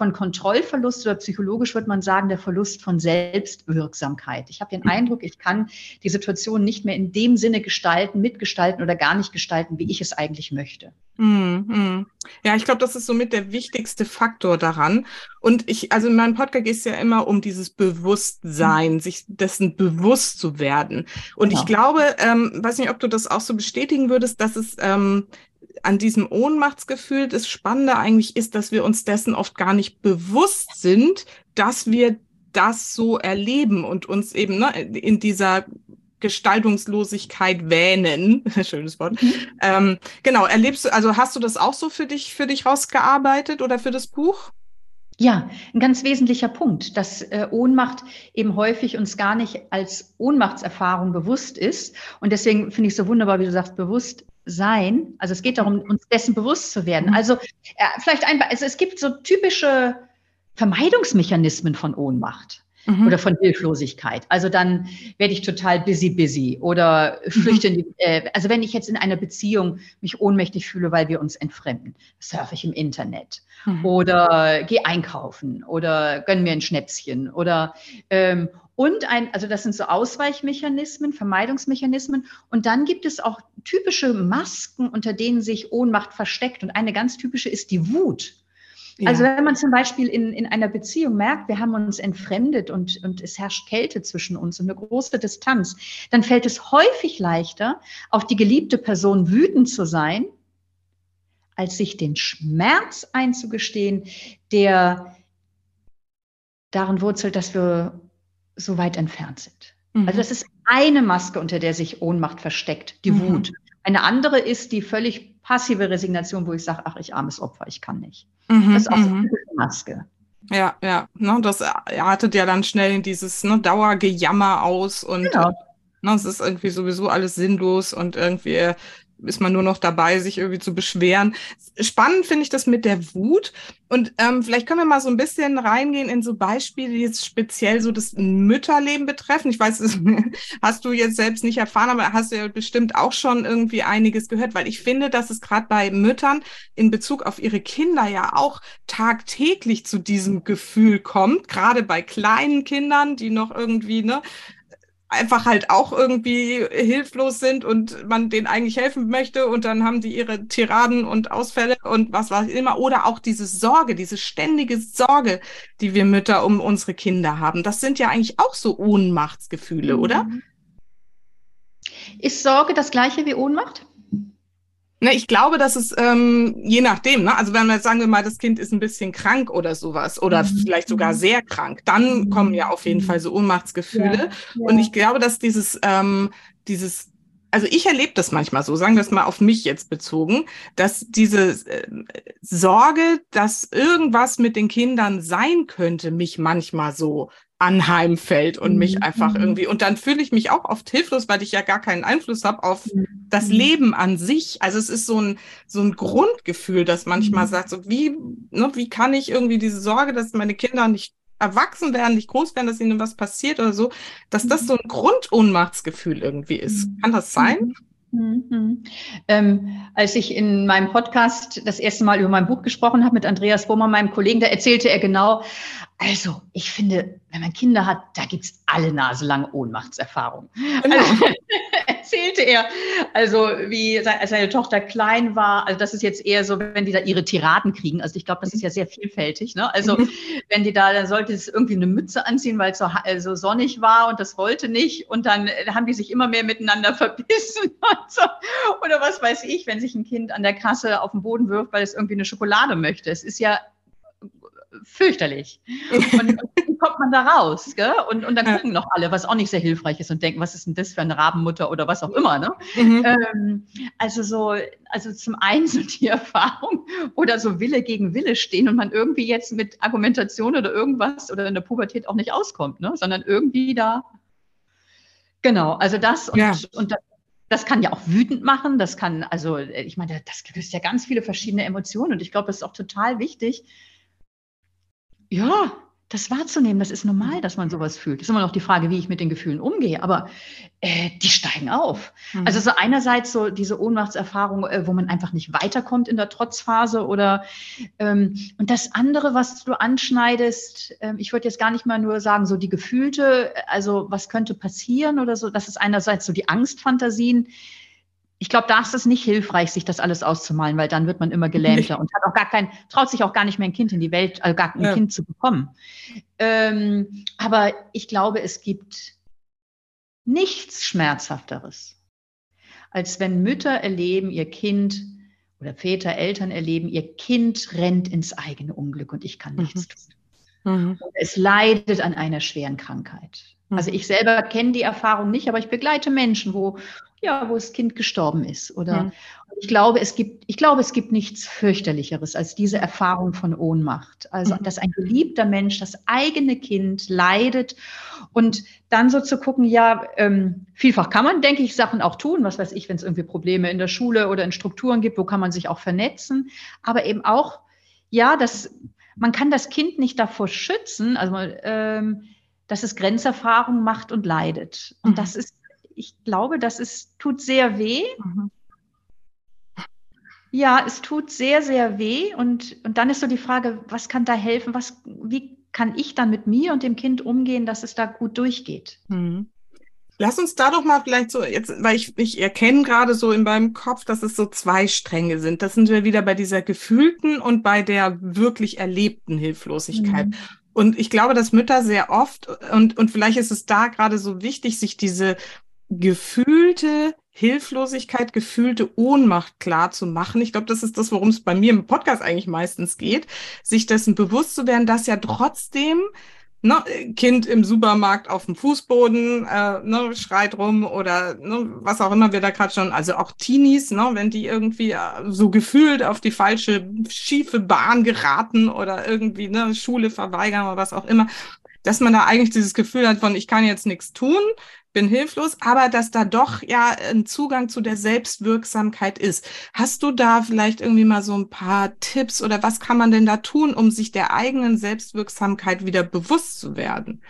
von Kontrollverlust oder psychologisch würde man sagen, der Verlust von Selbstwirksamkeit. Ich habe den mhm. Eindruck, ich kann die Situation nicht mehr in dem Sinne gestalten, mitgestalten oder gar nicht gestalten, wie ich es eigentlich möchte. Mm, Ja, ich glaube, das ist somit der wichtigste Faktor daran. Und ich, also in meinem Podcast geht es ja immer um dieses Bewusstsein, mhm. sich dessen bewusst zu werden. Und genau. ich glaube, ähm, weiß nicht, ob du das auch so bestätigen würdest, dass es ähm, an diesem Ohnmachtsgefühl das Spannende eigentlich ist, dass wir uns dessen oft gar nicht bewusst sind, dass wir das so erleben und uns eben ne, in dieser Gestaltungslosigkeit wähnen. [LAUGHS] Schönes Wort. Mhm. Ähm, genau, erlebst du, also hast du das auch so für dich, für dich rausgearbeitet oder für das Buch? Ja, ein ganz wesentlicher Punkt, dass äh, Ohnmacht eben häufig uns gar nicht als Ohnmachtserfahrung bewusst ist. Und deswegen finde ich es so wunderbar, wie du sagst, bewusst sein. Also es geht darum, uns dessen bewusst zu werden. Mhm. Also äh, vielleicht ein, also es gibt so typische Vermeidungsmechanismen von Ohnmacht mhm. oder von Hilflosigkeit. Also dann werde ich total busy, busy oder mhm. flüchte die, äh, also wenn ich jetzt in einer Beziehung mich ohnmächtig fühle, weil wir uns entfremden, surfe ich im Internet mhm. oder gehe einkaufen oder gönn mir ein Schnäpschen oder ähm, und ein, also das sind so Ausweichmechanismen, Vermeidungsmechanismen. Und dann gibt es auch typische Masken, unter denen sich Ohnmacht versteckt. Und eine ganz typische ist die Wut. Also wenn man zum Beispiel in, in einer Beziehung merkt, wir haben uns entfremdet und, und es herrscht Kälte zwischen uns und eine große Distanz, dann fällt es häufig leichter, auf die geliebte Person wütend zu sein, als sich den Schmerz einzugestehen, der darin wurzelt, dass wir so weit entfernt sind. Mhm. Also das ist eine Maske, unter der sich Ohnmacht versteckt, die mhm. Wut. Eine andere ist die völlig passive Resignation, wo ich sage, ach, ich armes Opfer, ich kann nicht. Mhm, das ist auch so eine mhm. Maske. Ja, ja, ne, das artet ja dann schnell in dieses ne, Dauergejammer aus und genau. ne, es ist irgendwie sowieso alles sinnlos und irgendwie ist man nur noch dabei, sich irgendwie zu beschweren. Spannend finde ich das mit der Wut. Und ähm, vielleicht können wir mal so ein bisschen reingehen in so Beispiele, die jetzt speziell so das Mütterleben betreffen. Ich weiß, das [LAUGHS] hast du jetzt selbst nicht erfahren, aber hast du ja bestimmt auch schon irgendwie einiges gehört, weil ich finde, dass es gerade bei Müttern in Bezug auf ihre Kinder ja auch tagtäglich zu diesem Gefühl kommt, gerade bei kleinen Kindern, die noch irgendwie ne, einfach halt auch irgendwie hilflos sind und man denen eigentlich helfen möchte und dann haben die ihre Tiraden und Ausfälle und was weiß ich immer oder auch diese Sorge, diese ständige Sorge, die wir Mütter um unsere Kinder haben. Das sind ja eigentlich auch so Ohnmachtsgefühle, mhm. oder? Ist Sorge das gleiche wie Ohnmacht? Ne, ich glaube, dass es ähm, je nachdem, ne? also wenn wir jetzt sagen wir mal, das Kind ist ein bisschen krank oder sowas oder mhm. vielleicht sogar sehr krank, dann mhm. kommen ja auf jeden Fall so Ohnmachtsgefühle. Ja, ja. Und ich glaube, dass dieses, ähm, dieses, also ich erlebe das manchmal so, sagen wir es mal auf mich jetzt bezogen, dass diese äh, Sorge, dass irgendwas mit den Kindern sein könnte, mich manchmal so anheimfällt und mhm. mich einfach mhm. irgendwie, und dann fühle ich mich auch oft hilflos, weil ich ja gar keinen Einfluss habe auf mhm. das Leben an sich. Also es ist so ein, so ein Grundgefühl, das manchmal mhm. sagt, so wie, ne, wie kann ich irgendwie diese Sorge, dass meine Kinder nicht erwachsen werden, nicht groß werden, dass ihnen was passiert oder so, dass das mhm. so ein Grundohnmachtsgefühl irgendwie ist. Kann das sein? Mhm. Ähm, als ich in meinem Podcast das erste Mal über mein Buch gesprochen habe mit Andreas Bohmer, meinem Kollegen, da erzählte er genau, also ich finde, wenn man Kinder hat, da gibt's alle naselange Ohnmachtserfahrungen. Genau. Also, erzählte er, also wie seine Tochter klein war, also das ist jetzt eher so, wenn die da ihre Tiraden kriegen, also ich glaube, das ist ja sehr vielfältig, ne? also mhm. wenn die da, dann sollte es irgendwie eine Mütze anziehen, weil es so, so sonnig war und das wollte nicht und dann haben die sich immer mehr miteinander [LAUGHS] verbissen so. oder was weiß ich, wenn sich ein Kind an der Kasse auf den Boden wirft, weil es irgendwie eine Schokolade möchte. Es ist ja fürchterlich. Und, wie kommt man da raus? Gell? Und, und dann gucken noch alle, was auch nicht sehr hilfreich ist und denken, was ist denn das für eine Rabenmutter oder was auch immer. Ne? Mhm. Ähm, also so, also zum einen so die [LAUGHS] Erfahrung oder so Wille gegen Wille stehen und man irgendwie jetzt mit Argumentation oder irgendwas oder in der Pubertät auch nicht auskommt, ne? sondern irgendwie da Genau, also das und, ja. und das, das kann ja auch wütend machen. Das kann, also, ich meine, das löst ja ganz viele verschiedene Emotionen. Und ich glaube, das ist auch total wichtig, ja, das wahrzunehmen, das ist normal, dass man sowas fühlt. Das ist immer noch die Frage, wie ich mit den Gefühlen umgehe, aber äh, die steigen auf. Mhm. Also so einerseits so diese Ohnmachtserfahrung, äh, wo man einfach nicht weiterkommt in der Trotzphase oder ähm, und das andere, was du anschneidest, äh, ich würde jetzt gar nicht mal nur sagen, so die Gefühlte, also was könnte passieren oder so, das ist einerseits so die Angstfantasien, ich glaube, da ist es nicht hilfreich, sich das alles auszumalen, weil dann wird man immer gelähmter und hat auch gar kein, traut sich auch gar nicht mehr ein Kind in die Welt, also gar ein ja. Kind zu bekommen. Ähm, aber ich glaube, es gibt nichts Schmerzhafteres, als wenn Mütter erleben, ihr Kind oder Väter, Eltern erleben, ihr Kind rennt ins eigene Unglück und ich kann nichts mhm. tun. Mhm. Es leidet an einer schweren Krankheit. Also mhm. ich selber kenne die Erfahrung nicht, aber ich begleite Menschen, wo ja, wo das Kind gestorben ist. Oder mhm. ich glaube, es gibt, ich glaube, es gibt nichts fürchterlicheres als diese Erfahrung von Ohnmacht. Also, mhm. dass ein geliebter Mensch, das eigene Kind leidet und dann so zu gucken, ja, ähm, vielfach kann man, denke ich, Sachen auch tun. Was weiß ich, wenn es irgendwie Probleme in der Schule oder in Strukturen gibt, wo kann man sich auch vernetzen. Aber eben auch, ja, das, man kann das Kind nicht davor schützen, also ähm, dass es Grenzerfahrungen macht und leidet. Und mhm. das ist ich glaube, das ist, tut sehr weh. Mhm. Ja, es tut sehr, sehr weh. Und, und dann ist so die Frage, was kann da helfen? Was, wie kann ich dann mit mir und dem Kind umgehen, dass es da gut durchgeht? Mhm. Lass uns da doch mal vielleicht so, jetzt, weil ich, ich erkenne gerade so in meinem Kopf, dass es so zwei Stränge sind. Das sind wir wieder bei dieser gefühlten und bei der wirklich erlebten Hilflosigkeit. Mhm. Und ich glaube, dass Mütter sehr oft, und, und vielleicht ist es da gerade so wichtig, sich diese gefühlte Hilflosigkeit, gefühlte Ohnmacht klar zu machen. Ich glaube, das ist das, worum es bei mir im Podcast eigentlich meistens geht, sich dessen bewusst zu werden, dass ja trotzdem ne, Kind im Supermarkt auf dem Fußboden äh, ne, schreit rum oder ne, was auch immer wir da gerade schon, also auch Teenies, ne, wenn die irgendwie äh, so gefühlt auf die falsche schiefe Bahn geraten oder irgendwie ne, Schule verweigern oder was auch immer, dass man da eigentlich dieses Gefühl hat von, ich kann jetzt nichts tun, bin hilflos, aber dass da doch ja ein Zugang zu der Selbstwirksamkeit ist. Hast du da vielleicht irgendwie mal so ein paar Tipps oder was kann man denn da tun, um sich der eigenen Selbstwirksamkeit wieder bewusst zu werden?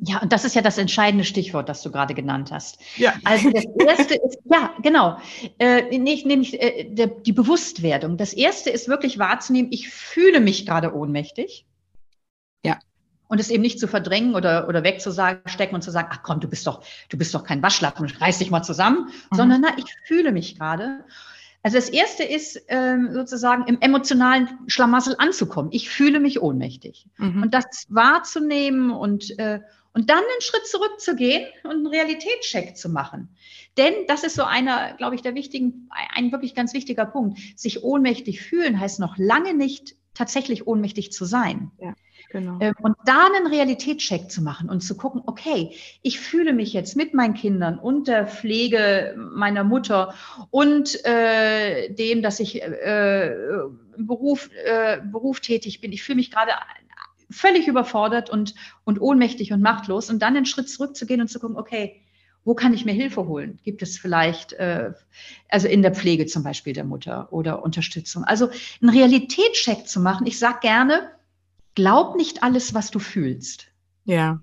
Ja, und das ist ja das entscheidende Stichwort, das du gerade genannt hast. Ja. Also das erste ist, [LAUGHS] ja, genau, äh, nicht, nämlich äh, der, die Bewusstwerdung. Das erste ist wirklich wahrzunehmen, ich fühle mich gerade ohnmächtig. Und es eben nicht zu verdrängen oder, oder wegzustecken und zu sagen, ach komm, du bist doch, du bist doch kein Waschlappen, reiß dich mal zusammen, mhm. sondern na, ich fühle mich gerade. Also das erste ist ähm, sozusagen im emotionalen Schlamassel anzukommen. Ich fühle mich ohnmächtig. Mhm. Und das wahrzunehmen und, äh, und dann einen Schritt zurückzugehen und einen Realitätscheck zu machen. Denn das ist so einer, glaube ich, der wichtigen, ein wirklich ganz wichtiger Punkt. Sich ohnmächtig fühlen heißt noch lange nicht tatsächlich ohnmächtig zu sein. Ja. Genau. Ähm, und da einen Realitätscheck zu machen und zu gucken, okay, ich fühle mich jetzt mit meinen Kindern und der Pflege meiner Mutter und äh, dem, dass ich äh, im Beruf, äh, Beruf tätig bin. Ich fühle mich gerade völlig überfordert und, und ohnmächtig und machtlos und dann einen Schritt zurückzugehen und zu gucken, okay, wo kann ich mir Hilfe holen? Gibt es vielleicht, äh, also in der Pflege zum Beispiel der Mutter oder Unterstützung? Also einen Realitätscheck zu machen. Ich sage gerne, glaub nicht alles, was du fühlst. Ja.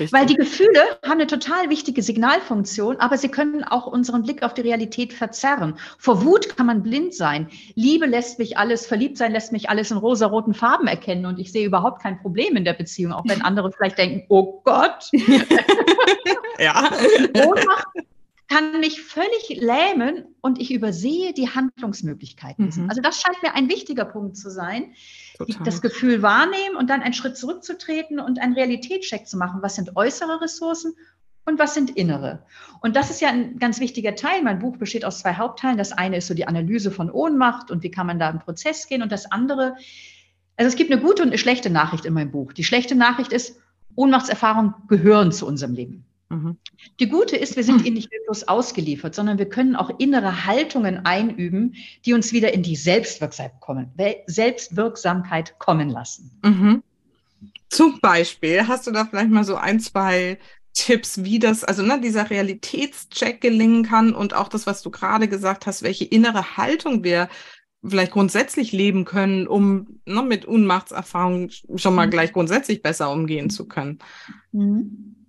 Richtig. Weil die Gefühle haben eine total wichtige Signalfunktion, aber sie können auch unseren Blick auf die Realität verzerren. Vor Wut kann man blind sein. Liebe lässt mich alles, verliebt sein lässt mich alles in rosaroten Farben erkennen und ich sehe überhaupt kein Problem in der Beziehung, auch wenn andere vielleicht denken, oh Gott. [LAUGHS] ja. Ohnmacht kann mich völlig lähmen und ich übersehe die Handlungsmöglichkeiten. Mhm. Also das scheint mir ein wichtiger Punkt zu sein. Total. Das Gefühl wahrnehmen und dann einen Schritt zurückzutreten und einen Realitätscheck zu machen. Was sind äußere Ressourcen und was sind innere? Und das ist ja ein ganz wichtiger Teil. Mein Buch besteht aus zwei Hauptteilen. Das eine ist so die Analyse von Ohnmacht und wie kann man da im Prozess gehen. Und das andere, also es gibt eine gute und eine schlechte Nachricht in meinem Buch. Die schlechte Nachricht ist, Ohnmachtserfahrungen gehören zu unserem Leben. Mhm. Die gute ist, wir sind ihnen nicht bloß ausgeliefert, sondern wir können auch innere Haltungen einüben, die uns wieder in die Selbstwirksamkeit kommen, Selbstwirksamkeit kommen lassen. Mhm. Zum Beispiel, hast du da vielleicht mal so ein, zwei Tipps, wie das, also ne, dieser Realitätscheck gelingen kann und auch das, was du gerade gesagt hast, welche innere Haltung wir vielleicht grundsätzlich leben können, um ne, mit Unmachtserfahrungen schon mal mhm. gleich grundsätzlich besser umgehen zu können. Mhm.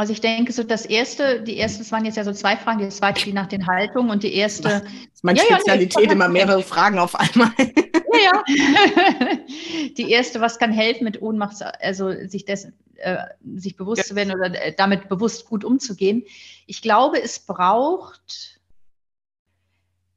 Also ich denke, so das erste, die erste, das waren jetzt ja so zwei Fragen, die zweite die nach den Haltungen und die erste. Das ist meine ja, Spezialität, ja, immer mehrere Fragen auf einmal. Ja, ja. [LAUGHS] [LAUGHS] Die erste, was kann helfen mit Ohnmacht, also sich dessen, äh, sich bewusst ja. zu werden oder äh, damit bewusst gut umzugehen. Ich glaube, es braucht,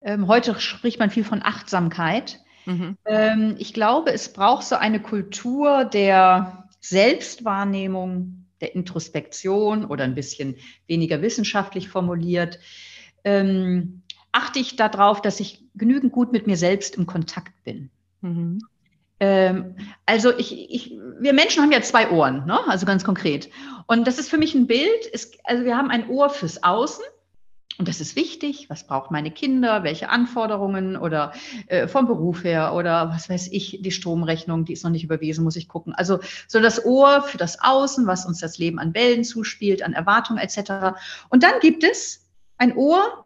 ähm, heute spricht man viel von Achtsamkeit. Mhm. Ähm, ich glaube, es braucht so eine Kultur der Selbstwahrnehmung, der Introspektion oder ein bisschen weniger wissenschaftlich formuliert, ähm, achte ich darauf, dass ich genügend gut mit mir selbst im Kontakt bin. Mhm. Ähm, also ich, ich, wir Menschen haben ja zwei Ohren, ne? also ganz konkret. Und das ist für mich ein Bild. Ist, also wir haben ein Ohr fürs Außen und das ist wichtig. Was braucht meine Kinder? Welche Anforderungen oder äh, vom Beruf her oder was weiß ich, die Stromrechnung, die ist noch nicht überwiesen, muss ich gucken. Also so das Ohr für das Außen, was uns das Leben an Wellen zuspielt, an Erwartungen etc. Und dann gibt es ein Ohr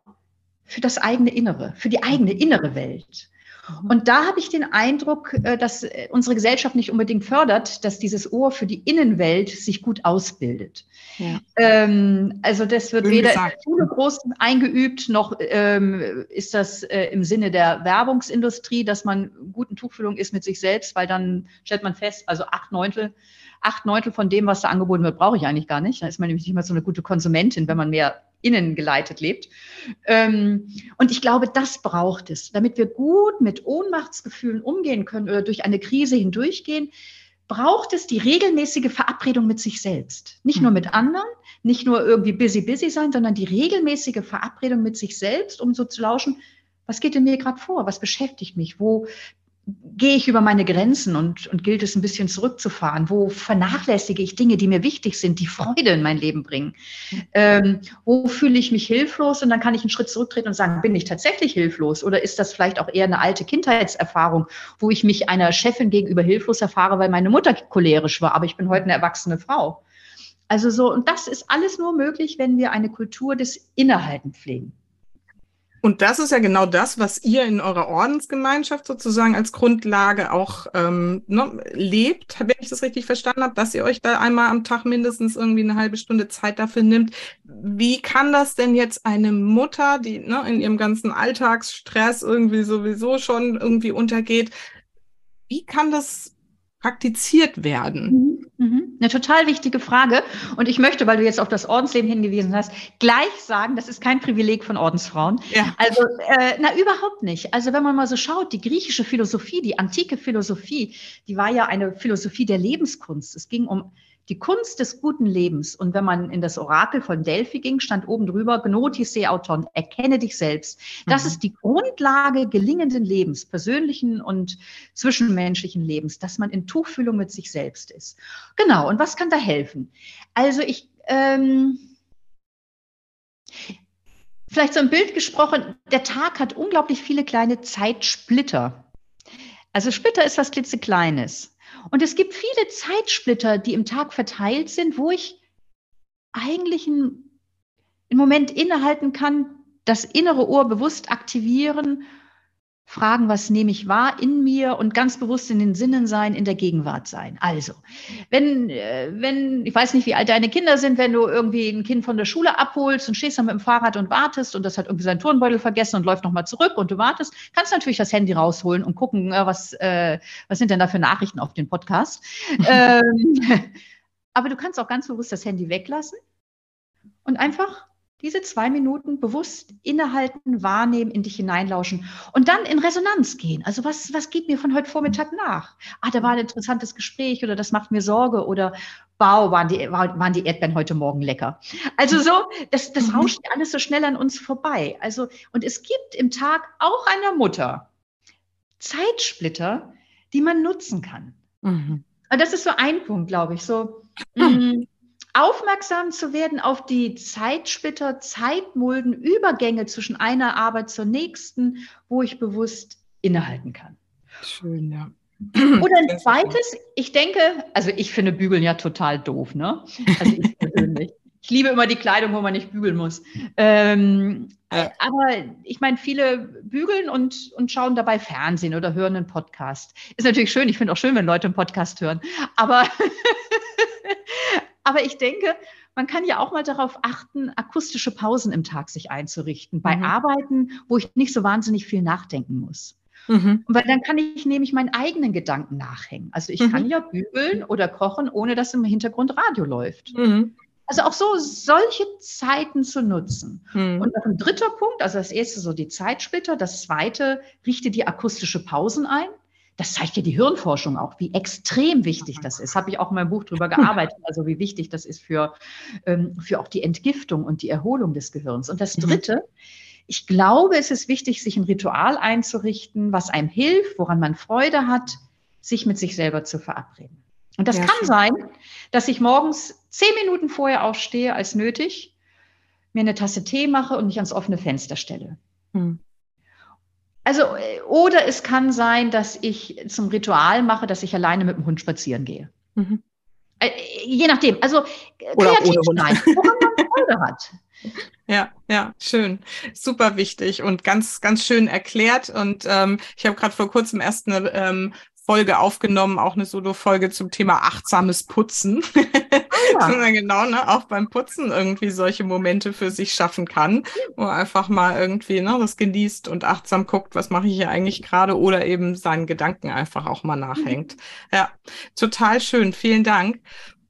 für das eigene Innere, für die eigene innere Welt. Mhm. Und da habe ich den Eindruck, äh, dass äh, unsere Gesellschaft nicht unbedingt fördert, dass dieses Ohr für die Innenwelt sich gut ausbildet. Ja. Ähm, also das wird Schön weder gesagt. in der Schule groß eingeübt, noch ähm, ist das äh, im Sinne der Werbungsindustrie, dass man guten Tuchfühlung ist mit sich selbst, weil dann stellt man fest, also acht Neuntel, acht Neuntel von dem, was da angeboten wird, brauche ich eigentlich gar nicht. Da ist man nämlich nicht mehr so eine gute Konsumentin, wenn man mehr innen geleitet lebt. Ähm, und ich glaube, das braucht es, damit wir gut mit Ohnmachtsgefühlen umgehen können oder durch eine Krise hindurchgehen, braucht es die regelmäßige Verabredung mit sich selbst. Nicht nur mit mhm. anderen, nicht nur irgendwie busy, busy sein, sondern die regelmäßige Verabredung mit sich selbst, um so zu lauschen, was geht in mir gerade vor? Was beschäftigt mich? Wo gehe ich über meine Grenzen und, und gilt es ein bisschen zurückzufahren? Wo vernachlässige ich Dinge, die mir wichtig sind, die Freude in mein Leben bringen? Ähm, wo fühle ich mich hilflos? Und dann kann ich einen Schritt zurücktreten und sagen, bin ich tatsächlich hilflos? Oder ist das vielleicht auch eher eine alte Kindheitserfahrung, wo ich mich einer Chefin gegenüber hilflos erfahre, weil meine Mutter cholerisch war, aber ich bin heute eine erwachsene Frau? Also so, und das ist alles nur möglich, wenn wir eine Kultur des Innehalten pflegen. Und das ist ja genau das, was ihr in eurer Ordensgemeinschaft sozusagen als Grundlage auch ähm, ne, lebt, wenn ich das richtig verstanden habe, dass ihr euch da einmal am Tag mindestens irgendwie eine halbe Stunde Zeit dafür nimmt. Wie kann das denn jetzt eine Mutter, die ne, in ihrem ganzen Alltagsstress irgendwie sowieso schon irgendwie untergeht, wie kann das praktiziert werden? Mhm, mhm. Eine total wichtige Frage. Und ich möchte, weil du jetzt auf das Ordensleben hingewiesen hast, gleich sagen, das ist kein Privileg von Ordensfrauen. Ja. Also, äh, na, überhaupt nicht. Also, wenn man mal so schaut, die griechische Philosophie, die antike Philosophie, die war ja eine Philosophie der Lebenskunst. Es ging um die Kunst des guten Lebens. Und wenn man in das Orakel von Delphi ging, stand oben drüber, Gnotis se auton, erkenne dich selbst. Das mhm. ist die Grundlage gelingenden Lebens, persönlichen und zwischenmenschlichen Lebens, dass man in Tuchfühlung mit sich selbst ist. Genau. Und was kann da helfen? Also ich, ähm, vielleicht so ein Bild gesprochen, der Tag hat unglaublich viele kleine Zeitsplitter. Also Splitter ist was klitzekleines. Und es gibt viele Zeitsplitter, die im Tag verteilt sind, wo ich eigentlich einen, einen Moment innehalten kann, das innere Ohr bewusst aktivieren fragen, was nehme ich wahr in mir und ganz bewusst in den Sinnen sein, in der Gegenwart sein. Also, wenn, äh, wenn, ich weiß nicht, wie alt deine Kinder sind, wenn du irgendwie ein Kind von der Schule abholst und stehst dann mit dem Fahrrad und wartest und das hat irgendwie seinen Turnbeutel vergessen und läuft nochmal zurück und du wartest, kannst natürlich das Handy rausholen und gucken, äh, was, äh, was sind denn da für Nachrichten auf den Podcast. [LAUGHS] ähm, [LAUGHS] aber du kannst auch ganz bewusst das Handy weglassen und einfach diese zwei Minuten bewusst innehalten, wahrnehmen, in dich hineinlauschen und dann in Resonanz gehen. Also was, was geht mir von heute Vormittag nach? Ah, da war ein interessantes Gespräch oder das macht mir Sorge oder wow, waren die, waren die Erdbeeren heute Morgen lecker. Also so, das, das mhm. rauscht alles so schnell an uns vorbei. Also, und es gibt im Tag auch einer Mutter Zeitsplitter, die man nutzen kann. Mhm. Und das ist so ein Punkt, glaube ich. So, mhm aufmerksam zu werden auf die Zeitsplitter, Zeitmulden, Übergänge zwischen einer Arbeit zur nächsten, wo ich bewusst innehalten kann. Schön, ja. Oder ein zweites, ich denke, also ich finde Bügeln ja total doof, ne? Also ich persönlich. [LAUGHS] Ich liebe immer die Kleidung, wo man nicht bügeln muss. Ähm, ja. Aber ich meine, viele bügeln und, und schauen dabei Fernsehen oder hören einen Podcast. Ist natürlich schön, ich finde auch schön, wenn Leute einen Podcast hören. Aber [LAUGHS] Aber ich denke, man kann ja auch mal darauf achten, akustische Pausen im Tag sich einzurichten. Bei mhm. Arbeiten, wo ich nicht so wahnsinnig viel nachdenken muss. Mhm. Weil dann kann ich nämlich meinen eigenen Gedanken nachhängen. Also ich mhm. kann ja bügeln oder kochen, ohne dass im Hintergrund Radio läuft. Mhm. Also auch so solche Zeiten zu nutzen. Mhm. Und noch ein dritter Punkt, also das erste so die Zeitsplitter, das zweite richte die akustische Pausen ein das zeigt ja die Hirnforschung auch, wie extrem wichtig das ist. Habe ich auch in meinem Buch drüber [LAUGHS] gearbeitet, also wie wichtig das ist für, ähm, für auch die Entgiftung und die Erholung des Gehirns. Und das mhm. Dritte, ich glaube, es ist wichtig, sich ein Ritual einzurichten, was einem hilft, woran man Freude hat, sich mit sich selber zu verabreden. Und das ja, kann schön. sein, dass ich morgens zehn Minuten vorher aufstehe als nötig, mir eine Tasse Tee mache und mich ans offene Fenster stelle. Hm. Also, äh, oder es kann sein, dass ich zum Ritual mache, dass ich alleine mit dem Hund spazieren gehe. Mhm. Äh, je nachdem. Also oder kreativ sein, woran man [LAUGHS] Freude hat. Ja, ja, schön. Super wichtig und ganz, ganz schön erklärt. Und ähm, ich habe gerade vor kurzem erst eine ähm, Folge aufgenommen, auch eine Solo-Folge zum Thema achtsames Putzen. [LAUGHS] Ah, ja. genau, ne, auch beim Putzen irgendwie solche Momente für sich schaffen kann, wo er einfach mal irgendwie ne, das genießt und achtsam guckt, was mache ich hier eigentlich gerade oder eben seinen Gedanken einfach auch mal nachhängt. Ja, total schön. Vielen Dank.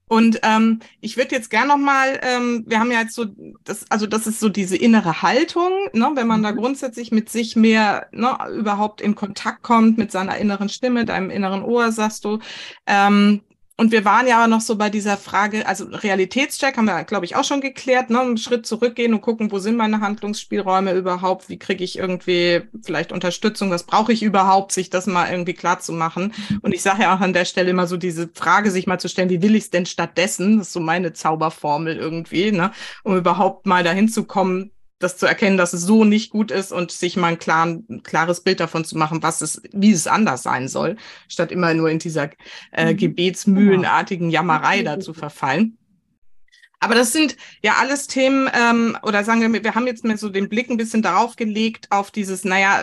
Und ähm, ich würde jetzt gerne nochmal, ähm, wir haben ja jetzt so, das, also das ist so diese innere Haltung, ne, wenn man da mhm. grundsätzlich mit sich mehr ne, überhaupt in Kontakt kommt, mit seiner inneren Stimme, deinem inneren Ohr, sagst du. Ähm, und wir waren ja aber noch so bei dieser Frage, also Realitätscheck haben wir, glaube ich, auch schon geklärt, ne? einen Schritt zurückgehen und gucken, wo sind meine Handlungsspielräume überhaupt, wie kriege ich irgendwie vielleicht Unterstützung, was brauche ich überhaupt, sich das mal irgendwie klar zu machen. Und ich sage ja auch an der Stelle immer so diese Frage, sich mal zu stellen, wie will ich es denn stattdessen? Das ist so meine Zauberformel irgendwie, ne? um überhaupt mal dahin zu kommen, das zu erkennen, dass es so nicht gut ist und sich mal ein, klaren, ein klares Bild davon zu machen, was es, wie es anders sein soll, statt immer nur in dieser äh, mhm. gebetsmühlenartigen Jammerei da zu verfallen. Aber das sind ja alles Themen, ähm, oder sagen wir, wir haben jetzt mal so den Blick ein bisschen darauf gelegt, auf dieses, naja,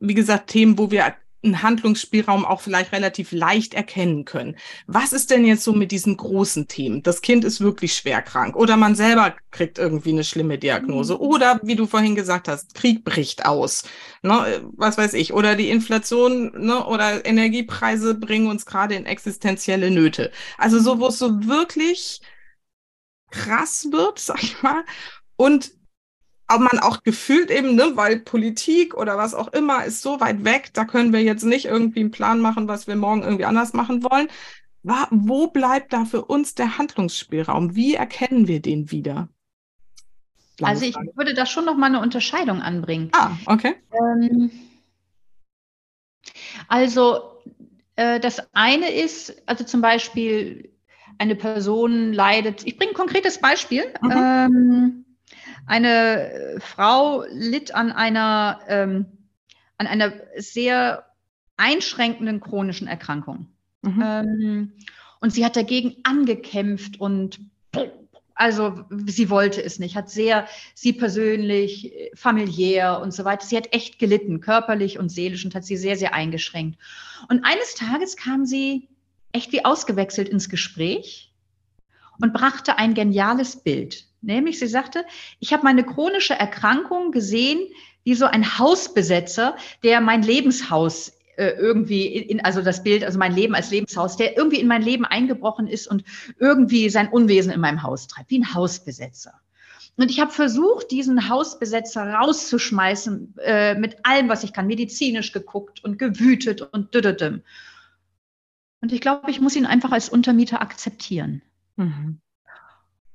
wie gesagt, Themen, wo wir einen Handlungsspielraum auch vielleicht relativ leicht erkennen können. Was ist denn jetzt so mit diesen großen Themen? Das Kind ist wirklich schwer krank oder man selber kriegt irgendwie eine schlimme Diagnose mhm. oder wie du vorhin gesagt hast, Krieg bricht aus, ne, was weiß ich, oder die Inflation ne, oder Energiepreise bringen uns gerade in existenzielle Nöte. Also so, wo es so wirklich krass wird, [LAUGHS] sag ich mal, und aber man auch gefühlt eben, ne, weil Politik oder was auch immer ist so weit weg, da können wir jetzt nicht irgendwie einen Plan machen, was wir morgen irgendwie anders machen wollen. Wo bleibt da für uns der Handlungsspielraum? Wie erkennen wir den wieder? Lange also ich Frage. würde da schon noch mal eine Unterscheidung anbringen. Ah, okay. Ähm, also äh, das eine ist, also zum Beispiel eine Person leidet. Ich bringe ein konkretes Beispiel. Mhm. Ähm, eine äh, Frau litt an einer, ähm, an einer sehr einschränkenden chronischen Erkrankung. Mhm. Ähm, und sie hat dagegen angekämpft und also sie wollte es nicht, hat sehr, sie persönlich, familiär und so weiter, sie hat echt gelitten, körperlich und seelisch und hat sie sehr, sehr eingeschränkt. Und eines Tages kam sie echt wie ausgewechselt ins Gespräch und brachte ein geniales Bild. Nämlich, sie sagte, ich habe meine chronische Erkrankung gesehen wie so ein Hausbesetzer, der mein Lebenshaus äh, irgendwie in, also das Bild, also mein Leben als Lebenshaus, der irgendwie in mein Leben eingebrochen ist und irgendwie sein Unwesen in meinem Haus treibt, wie ein Hausbesetzer. Und ich habe versucht, diesen Hausbesetzer rauszuschmeißen äh, mit allem, was ich kann, medizinisch geguckt und gewütet und düdüdüm. Und ich glaube, ich muss ihn einfach als Untermieter akzeptieren. Mhm.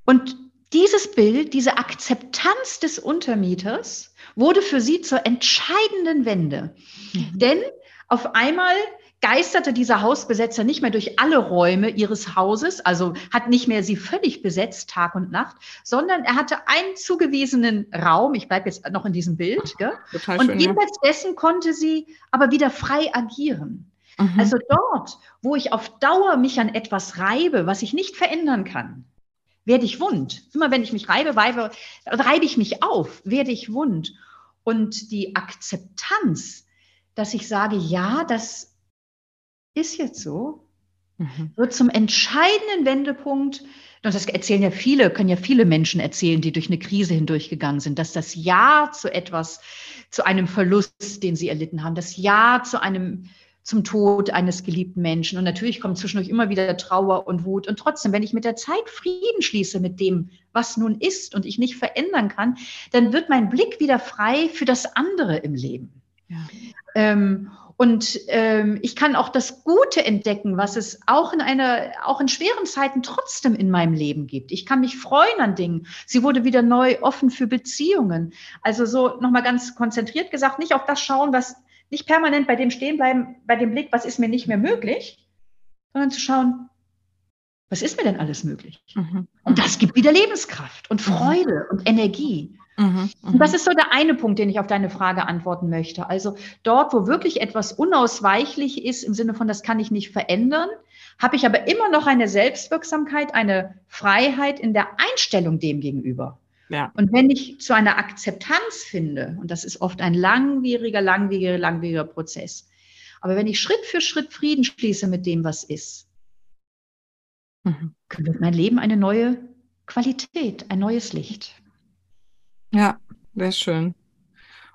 Und dieses Bild, diese Akzeptanz des Untermieters wurde für sie zur entscheidenden Wende. Mhm. Denn auf einmal geisterte dieser Hausbesetzer nicht mehr durch alle Räume ihres Hauses, also hat nicht mehr sie völlig besetzt, Tag und Nacht, sondern er hatte einen zugewiesenen Raum, ich bleibe jetzt noch in diesem Bild, gell? und schön, jenseits ja. dessen konnte sie aber wieder frei agieren. Mhm. Also dort, wo ich auf Dauer mich an etwas reibe, was ich nicht verändern kann, werde ich wund. Immer wenn ich mich reibe, reibe, reibe ich mich auf, werde ich wund. Und die Akzeptanz, dass ich sage, ja, das ist jetzt so, mhm. wird zum entscheidenden Wendepunkt. Und das erzählen ja viele, können ja viele Menschen erzählen, die durch eine Krise hindurchgegangen sind, dass das Ja zu etwas, zu einem Verlust, den sie erlitten haben, das Ja zu einem zum Tod eines geliebten Menschen. Und natürlich kommt zwischendurch immer wieder Trauer und Wut. Und trotzdem, wenn ich mit der Zeit Frieden schließe mit dem, was nun ist und ich nicht verändern kann, dann wird mein Blick wieder frei für das andere im Leben. Ja. Ähm, und ähm, ich kann auch das Gute entdecken, was es auch in einer, auch in schweren Zeiten trotzdem in meinem Leben gibt. Ich kann mich freuen an Dingen. Sie wurde wieder neu offen für Beziehungen. Also so nochmal ganz konzentriert gesagt, nicht auf das schauen, was nicht permanent bei dem stehen bleiben, bei dem Blick, was ist mir nicht mehr möglich, sondern zu schauen, was ist mir denn alles möglich? Mhm. Und das gibt wieder Lebenskraft und mhm. Freude mhm. und Energie. Mhm. Und das ist so der eine Punkt, den ich auf deine Frage antworten möchte. Also dort, wo wirklich etwas unausweichlich ist, im Sinne von, das kann ich nicht verändern, habe ich aber immer noch eine Selbstwirksamkeit, eine Freiheit in der Einstellung dem gegenüber. Ja. Und wenn ich zu einer Akzeptanz finde, und das ist oft ein langwieriger, langwieriger, langwieriger Prozess, aber wenn ich Schritt für Schritt Frieden schließe mit dem, was ist, mhm. wird mein Leben eine neue Qualität, ein neues Licht. Ja, sehr schön.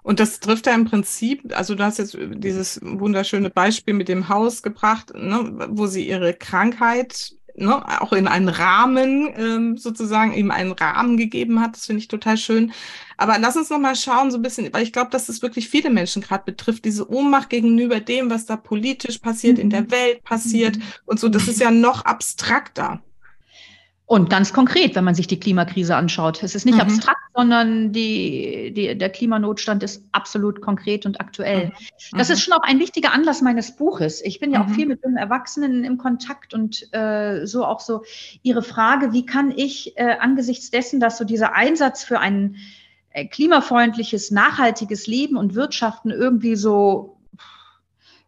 Und das trifft ja im Prinzip, also du hast jetzt dieses wunderschöne Beispiel mit dem Haus gebracht, ne, wo sie ihre Krankheit ne, auch in einen Rahmen ähm, sozusagen ihm einen Rahmen gegeben hat. Das finde ich total schön. Aber lass uns noch mal schauen, so ein bisschen, weil ich glaube, dass es wirklich viele Menschen gerade betrifft, diese Ohnmacht gegenüber dem, was da politisch passiert, in der mhm. Welt passiert mhm. und so. Das ist ja noch abstrakter. Und ganz konkret, wenn man sich die Klimakrise anschaut. Es ist nicht mhm. abstrakt, sondern die, die, der Klimanotstand ist absolut konkret und aktuell. Mhm. Das ist mhm. schon auch ein wichtiger Anlass meines Buches. Ich bin ja auch mhm. viel mit jungen Erwachsenen im Kontakt und äh, so auch so Ihre Frage, wie kann ich äh, angesichts dessen, dass so dieser Einsatz für ein äh, klimafreundliches, nachhaltiges Leben und Wirtschaften irgendwie so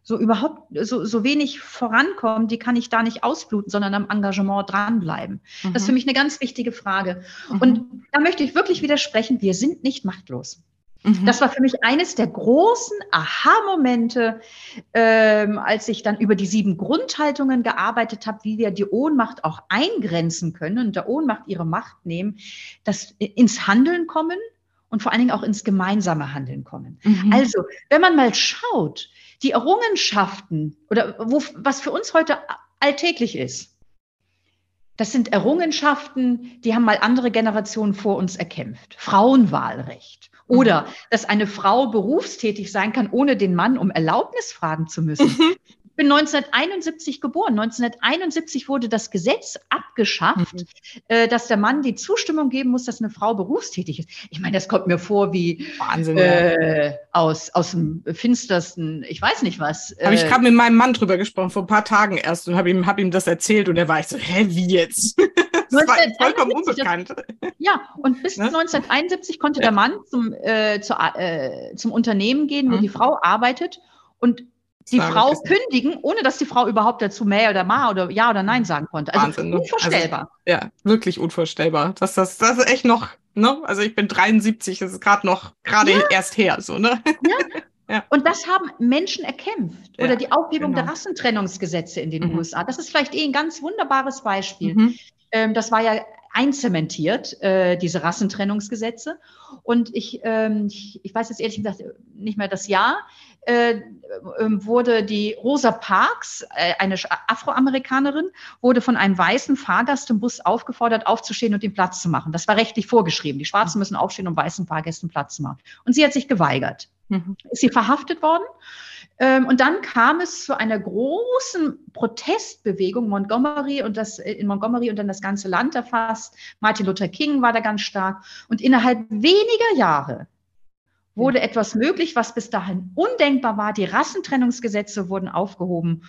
so überhaupt so, so wenig vorankommen, die kann ich da nicht ausbluten, sondern am Engagement dranbleiben. Mhm. Das ist für mhm. mich eine ganz wichtige Frage. Mhm. Und da möchte ich wirklich widersprechen, wir sind nicht machtlos. Mhm. Das war für mich eines der großen Aha-Momente, ähm, als ich dann über die sieben Grundhaltungen gearbeitet habe, wie wir die Ohnmacht auch eingrenzen können und der Ohnmacht ihre Macht nehmen, das ins Handeln kommen und vor allen Dingen auch ins gemeinsame Handeln kommen. Mhm. Also, wenn man mal schaut, die Errungenschaften oder wo, was für uns heute alltäglich ist, das sind Errungenschaften, die haben mal andere Generationen vor uns erkämpft. Frauenwahlrecht. Oder mhm. dass eine Frau berufstätig sein kann, ohne den Mann um Erlaubnis fragen zu müssen. Bin 1971 geboren. 1971 wurde das Gesetz abgeschafft, mhm. äh, dass der Mann die Zustimmung geben muss, dass eine Frau berufstätig ist. Ich meine, das kommt mir vor wie Wahnsinn, äh, aus, aus dem finstersten, ich weiß nicht was. Habe ich äh, gerade mit meinem Mann drüber gesprochen, vor ein paar Tagen erst und habe ihm, hab ihm das erzählt und er war ich so, hä, wie jetzt? [LAUGHS] das war vollkommen unbekannt. Das, ja, und bis ne? 1971 konnte der Mann zum, äh, zu, äh, zum Unternehmen gehen, wo mhm. die Frau arbeitet und die Frau kündigen, ohne dass die Frau überhaupt dazu mehr oder ma oder ja oder nein sagen konnte. Also Wahnsinn, ne? unvorstellbar. Also, ja, wirklich unvorstellbar. Das, das, das ist echt noch, ne? Also ich bin 73, das ist gerade noch, gerade ja. erst her, so, ne? Ja. [LAUGHS] ja. Und das haben Menschen erkämpft. Oder die Aufhebung genau. der Rassentrennungsgesetze in den mhm. USA. Das ist vielleicht eh ein ganz wunderbares Beispiel. Mhm. Ähm, das war ja einzementiert, äh, diese Rassentrennungsgesetze. Und ich, ähm, ich, ich, weiß jetzt ehrlich gesagt nicht mehr das Jahr, äh, äh, wurde die Rosa Parks, äh, eine Afroamerikanerin, wurde von einem weißen Fahrgast im Bus aufgefordert, aufzustehen und den Platz zu machen. Das war rechtlich vorgeschrieben. Die Schwarzen müssen aufstehen, um weißen Fahrgästen Platz zu machen. Und sie hat sich geweigert. Mhm. Ist sie verhaftet worden? Ähm, und dann kam es zu einer großen Protestbewegung Montgomery und das äh, in Montgomery und dann das ganze Land erfasst. Martin Luther King war da ganz stark. Und innerhalb weniger Jahre wurde etwas möglich, was bis dahin undenkbar war. Die Rassentrennungsgesetze wurden aufgehoben.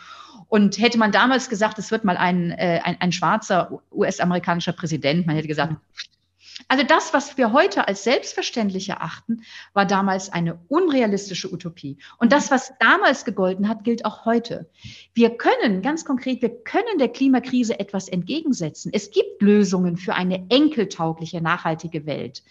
Und hätte man damals gesagt, es wird mal ein, äh, ein, ein schwarzer US-amerikanischer Präsident, man hätte gesagt, also das, was wir heute als selbstverständlich erachten, war damals eine unrealistische Utopie. Und das, was damals gegolten hat, gilt auch heute. Wir können, ganz konkret, wir können der Klimakrise etwas entgegensetzen. Es gibt Lösungen für eine enkeltaugliche, nachhaltige Welt.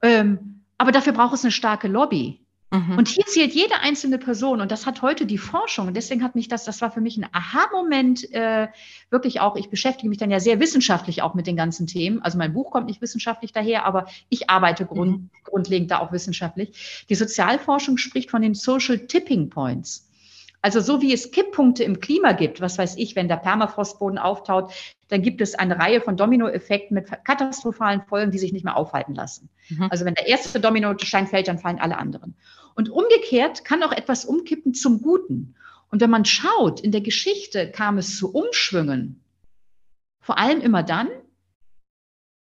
Ähm, aber dafür braucht es eine starke Lobby. Mhm. Und hier zählt jede einzelne Person und das hat heute die Forschung und deswegen hat mich das, das war für mich ein Aha-Moment, äh, wirklich auch, ich beschäftige mich dann ja sehr wissenschaftlich auch mit den ganzen Themen. Also mein Buch kommt nicht wissenschaftlich daher, aber ich arbeite grund, mhm. grundlegend da auch wissenschaftlich. Die Sozialforschung spricht von den Social Tipping Points. Also so wie es Kipppunkte im Klima gibt, was weiß ich, wenn der Permafrostboden auftaut, dann gibt es eine Reihe von Dominoeffekten mit katastrophalen Folgen, die sich nicht mehr aufhalten lassen. Mhm. Also wenn der erste Dominostein fällt, dann fallen alle anderen. Und umgekehrt kann auch etwas umkippen zum Guten. Und wenn man schaut, in der Geschichte kam es zu Umschwüngen, vor allem immer dann,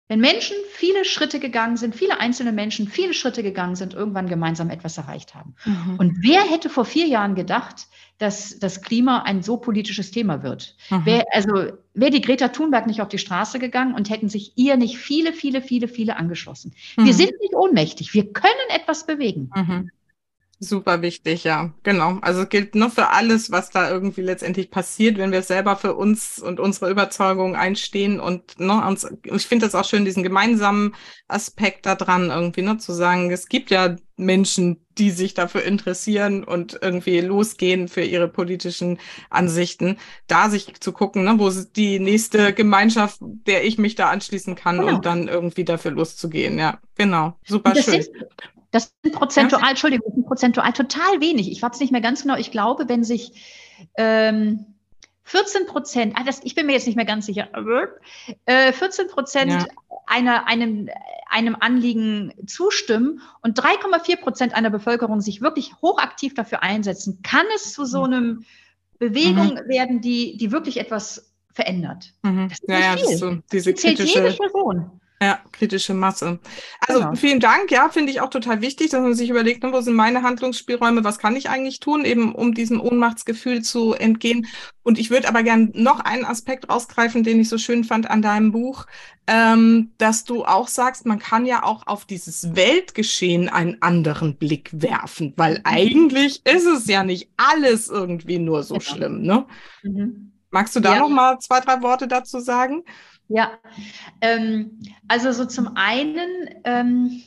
wenn Menschen viele Schritte gegangen sind, viele einzelne Menschen viele Schritte gegangen sind, irgendwann gemeinsam etwas erreicht haben. Mhm. Und wer hätte vor vier Jahren gedacht, dass das Klima ein so politisches Thema wird? Mhm. Wer, also wäre die Greta Thunberg nicht auf die Straße gegangen und hätten sich ihr nicht viele, viele, viele, viele angeschlossen. Mhm. Wir sind nicht ohnmächtig. Wir können etwas bewegen. Super wichtig, ja, genau. Also gilt nur für alles, was da irgendwie letztendlich passiert, wenn wir selber für uns und unsere Überzeugung einstehen und ne, uns, ich finde das auch schön, diesen gemeinsamen Aspekt da dran irgendwie, ne, zu sagen, es gibt ja Menschen, die sich dafür interessieren und irgendwie losgehen für ihre politischen Ansichten, da sich zu gucken, ne, wo ist die nächste Gemeinschaft, der ich mich da anschließen kann genau. und dann irgendwie dafür loszugehen. Ja, genau. Super schön. Das sind prozentual. Entschuldigung, das sind prozentual total wenig. Ich weiß es nicht mehr ganz genau. Ich glaube, wenn sich ähm, 14 Prozent, ah, das, ich bin mir jetzt nicht mehr ganz sicher, äh, 14 Prozent ja. einer, einem, einem Anliegen zustimmen und 3,4 Prozent einer Bevölkerung sich wirklich hochaktiv dafür einsetzen, kann es zu so mhm. einem Bewegung mhm. werden, die, die wirklich etwas verändert. Mhm. Das ist ja, ja, das ist so diese kritische, jede Person. Ja, kritische Masse. Also genau. vielen Dank. Ja, finde ich auch total wichtig, dass man sich überlegt, ne, wo sind meine Handlungsspielräume, was kann ich eigentlich tun, eben um diesem Ohnmachtsgefühl zu entgehen. Und ich würde aber gern noch einen Aspekt rausgreifen, den ich so schön fand an deinem Buch, ähm, dass du auch sagst, man kann ja auch auf dieses Weltgeschehen einen anderen Blick werfen, weil mhm. eigentlich ist es ja nicht alles irgendwie nur so genau. schlimm. Ne? Mhm. Magst du da ja. noch mal zwei, drei Worte dazu sagen? Ja, ähm, also so zum einen, ähm,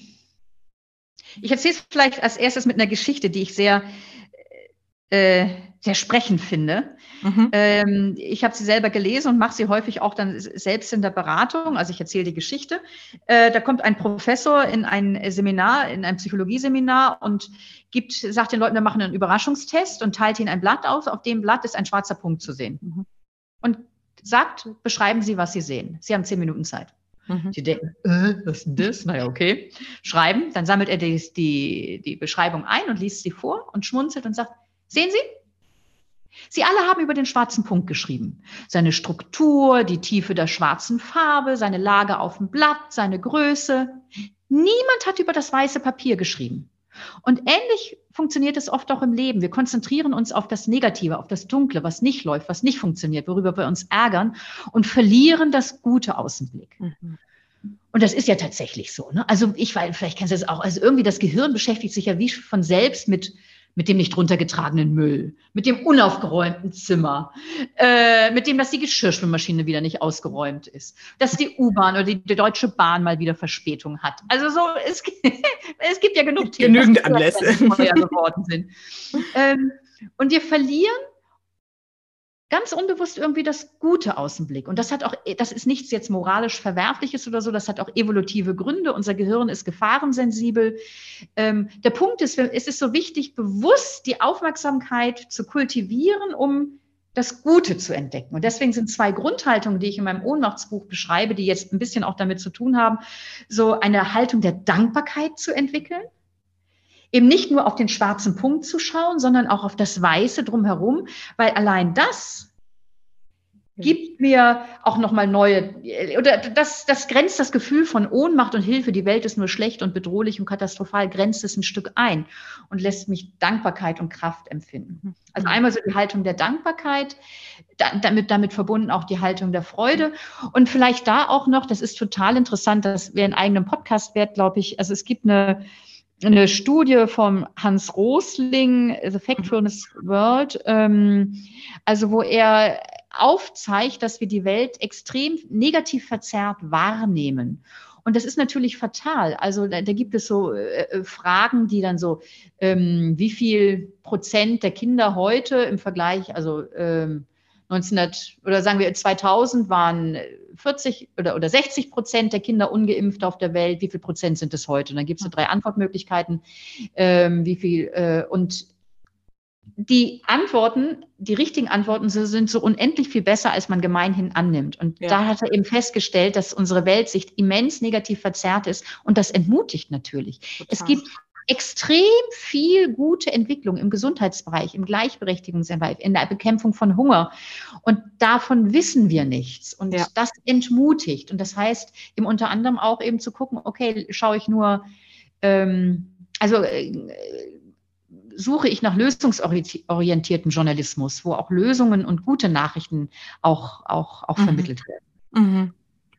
ich erzähle es vielleicht als erstes mit einer Geschichte, die ich sehr, äh, sehr sprechend finde. Mhm. Ähm, ich habe sie selber gelesen und mache sie häufig auch dann selbst in der Beratung. Also ich erzähle die Geschichte. Äh, da kommt ein Professor in ein Seminar, in ein Psychologieseminar und gibt, sagt den Leuten, wir machen einen Überraschungstest und teilt ihnen ein Blatt aus. Auf dem Blatt ist ein schwarzer Punkt zu sehen. Mhm. Und sagt, beschreiben Sie, was Sie sehen. Sie haben zehn Minuten Zeit. Mhm. Sie denken, äh, was ist denn das? Naja, okay. Schreiben, dann sammelt er die, die, die Beschreibung ein und liest sie vor und schmunzelt und sagt, sehen Sie? Sie alle haben über den schwarzen Punkt geschrieben. Seine Struktur, die Tiefe der schwarzen Farbe, seine Lage auf dem Blatt, seine Größe. Niemand hat über das weiße Papier geschrieben. Und ähnlich funktioniert es oft auch im Leben. Wir konzentrieren uns auf das Negative, auf das Dunkle, was nicht läuft, was nicht funktioniert, worüber wir uns ärgern und verlieren das Gute aus dem Blick. Mhm. Und das ist ja tatsächlich so. Ne? Also ich weiß, vielleicht kennst du das auch. Also irgendwie das Gehirn beschäftigt sich ja wie von selbst mit mit dem nicht runtergetragenen Müll, mit dem unaufgeräumten Zimmer, äh, mit dem, dass die Geschirrspülmaschine wieder nicht ausgeräumt ist, dass die U-Bahn oder die, die, Deutsche Bahn mal wieder Verspätung hat. Also so, es, [LAUGHS] es gibt ja genug Themen, genügend Anlässe geworden sind. Ähm, und wir verlieren ganz unbewusst irgendwie das Gute aus dem Blick. Und das hat auch, das ist nichts jetzt moralisch Verwerfliches oder so, das hat auch evolutive Gründe. Unser Gehirn ist gefahrensensibel. Ähm, der Punkt ist, es ist so wichtig, bewusst die Aufmerksamkeit zu kultivieren, um das Gute zu entdecken. Und deswegen sind zwei Grundhaltungen, die ich in meinem Ohnmachtsbuch beschreibe, die jetzt ein bisschen auch damit zu tun haben, so eine Haltung der Dankbarkeit zu entwickeln eben nicht nur auf den schwarzen Punkt zu schauen, sondern auch auf das Weiße drumherum, weil allein das gibt mir auch nochmal neue, oder das, das grenzt das Gefühl von Ohnmacht und Hilfe, die Welt ist nur schlecht und bedrohlich und katastrophal, grenzt es ein Stück ein und lässt mich Dankbarkeit und Kraft empfinden. Also einmal so die Haltung der Dankbarkeit, damit, damit verbunden auch die Haltung der Freude. Und vielleicht da auch noch, das ist total interessant, das wäre ein eigenem Podcast wert, glaube ich, also es gibt eine, eine Studie vom Hans Rosling, The Factfulness World, ähm, also wo er aufzeigt, dass wir die Welt extrem negativ verzerrt wahrnehmen. Und das ist natürlich fatal. Also da, da gibt es so äh, äh Fragen, die dann so, ähm, wie viel Prozent der Kinder heute im Vergleich, also ähm, 1900 oder sagen wir 2000 waren 40 oder, oder 60 Prozent der Kinder ungeimpft auf der Welt. Wie viel Prozent sind es heute? Und dann gibt es so drei Antwortmöglichkeiten. Ähm, wie viel? Äh, und die Antworten, die richtigen Antworten sind so unendlich viel besser, als man gemeinhin annimmt. Und ja. da hat er eben festgestellt, dass unsere Weltsicht immens negativ verzerrt ist. Und das entmutigt natürlich. Total. Es gibt extrem viel gute Entwicklung im Gesundheitsbereich, im Gleichberechtigungsbereich, in der Bekämpfung von Hunger. Und davon wissen wir nichts. Und ja. das entmutigt. Und das heißt, eben unter anderem auch eben zu gucken, okay, schaue ich nur, ähm, also äh, suche ich nach lösungsorientierten Journalismus, wo auch Lösungen und gute Nachrichten auch, auch, auch mhm. vermittelt werden. Mhm.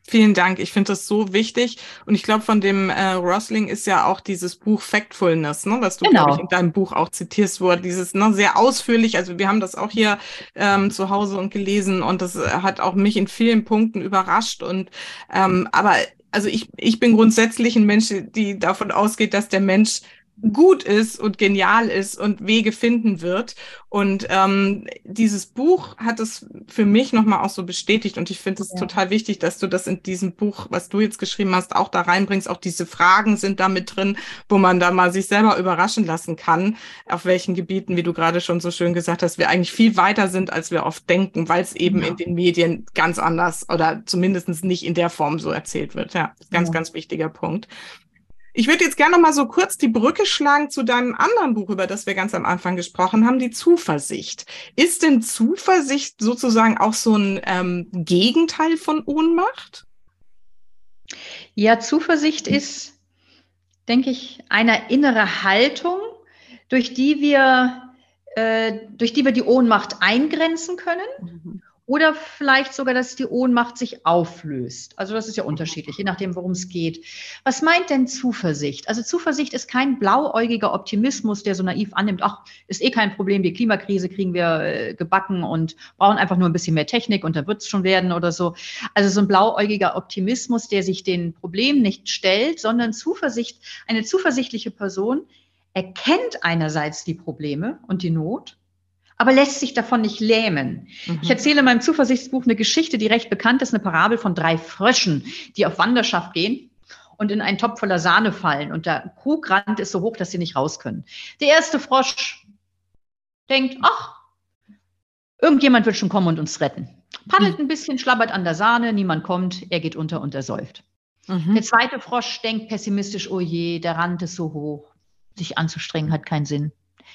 Vielen Dank. Ich finde das so wichtig. Und ich glaube, von dem äh, Rosling ist ja auch dieses Buch Factfulness, ne, was du, genau. ich, in deinem Buch auch zitierst, wo er dieses ne, sehr ausführlich, also wir haben das auch hier ähm, zu Hause und gelesen und das äh, hat auch mich in vielen Punkten überrascht. Und ähm, aber also ich, ich bin grundsätzlich ein Mensch, die davon ausgeht, dass der Mensch gut ist und genial ist und Wege finden wird. Und ähm, dieses Buch hat es für mich nochmal auch so bestätigt. Und ich finde es ja. total wichtig, dass du das in diesem Buch, was du jetzt geschrieben hast, auch da reinbringst. Auch diese Fragen sind da mit drin, wo man da mal sich selber überraschen lassen kann, auf welchen Gebieten, wie du gerade schon so schön gesagt hast, wir eigentlich viel weiter sind, als wir oft denken, weil es eben ja. in den Medien ganz anders oder zumindest nicht in der Form so erzählt wird. Ja, ganz, ja. ganz wichtiger Punkt. Ich würde jetzt gerne noch mal so kurz die Brücke schlagen zu deinem anderen Buch, über das wir ganz am Anfang gesprochen haben, die Zuversicht. Ist denn Zuversicht sozusagen auch so ein ähm, Gegenteil von Ohnmacht? Ja, Zuversicht ist, denke ich, eine innere Haltung, durch die wir, äh, durch die wir die Ohnmacht eingrenzen können. Mhm oder vielleicht sogar, dass die Ohnmacht sich auflöst. Also das ist ja unterschiedlich, je nachdem, worum es geht. Was meint denn Zuversicht? Also Zuversicht ist kein blauäugiger Optimismus, der so naiv annimmt, ach, ist eh kein Problem, die Klimakrise kriegen wir äh, gebacken und brauchen einfach nur ein bisschen mehr Technik und dann wird es schon werden oder so. Also so ein blauäugiger Optimismus, der sich den Problemen nicht stellt, sondern Zuversicht, eine zuversichtliche Person erkennt einerseits die Probleme und die Not aber lässt sich davon nicht lähmen. Mhm. Ich erzähle in meinem Zuversichtsbuch eine Geschichte, die recht bekannt ist, eine Parabel von drei Fröschen, die auf Wanderschaft gehen und in einen Topf voller Sahne fallen und der Krugrand ist so hoch, dass sie nicht raus können. Der erste Frosch denkt, ach, irgendjemand wird schon kommen und uns retten. Paddelt mhm. ein bisschen, schlabbert an der Sahne, niemand kommt, er geht unter und er säuft. Mhm. Der zweite Frosch denkt pessimistisch, oh je, der Rand ist so hoch, sich anzustrengen hat keinen Sinn.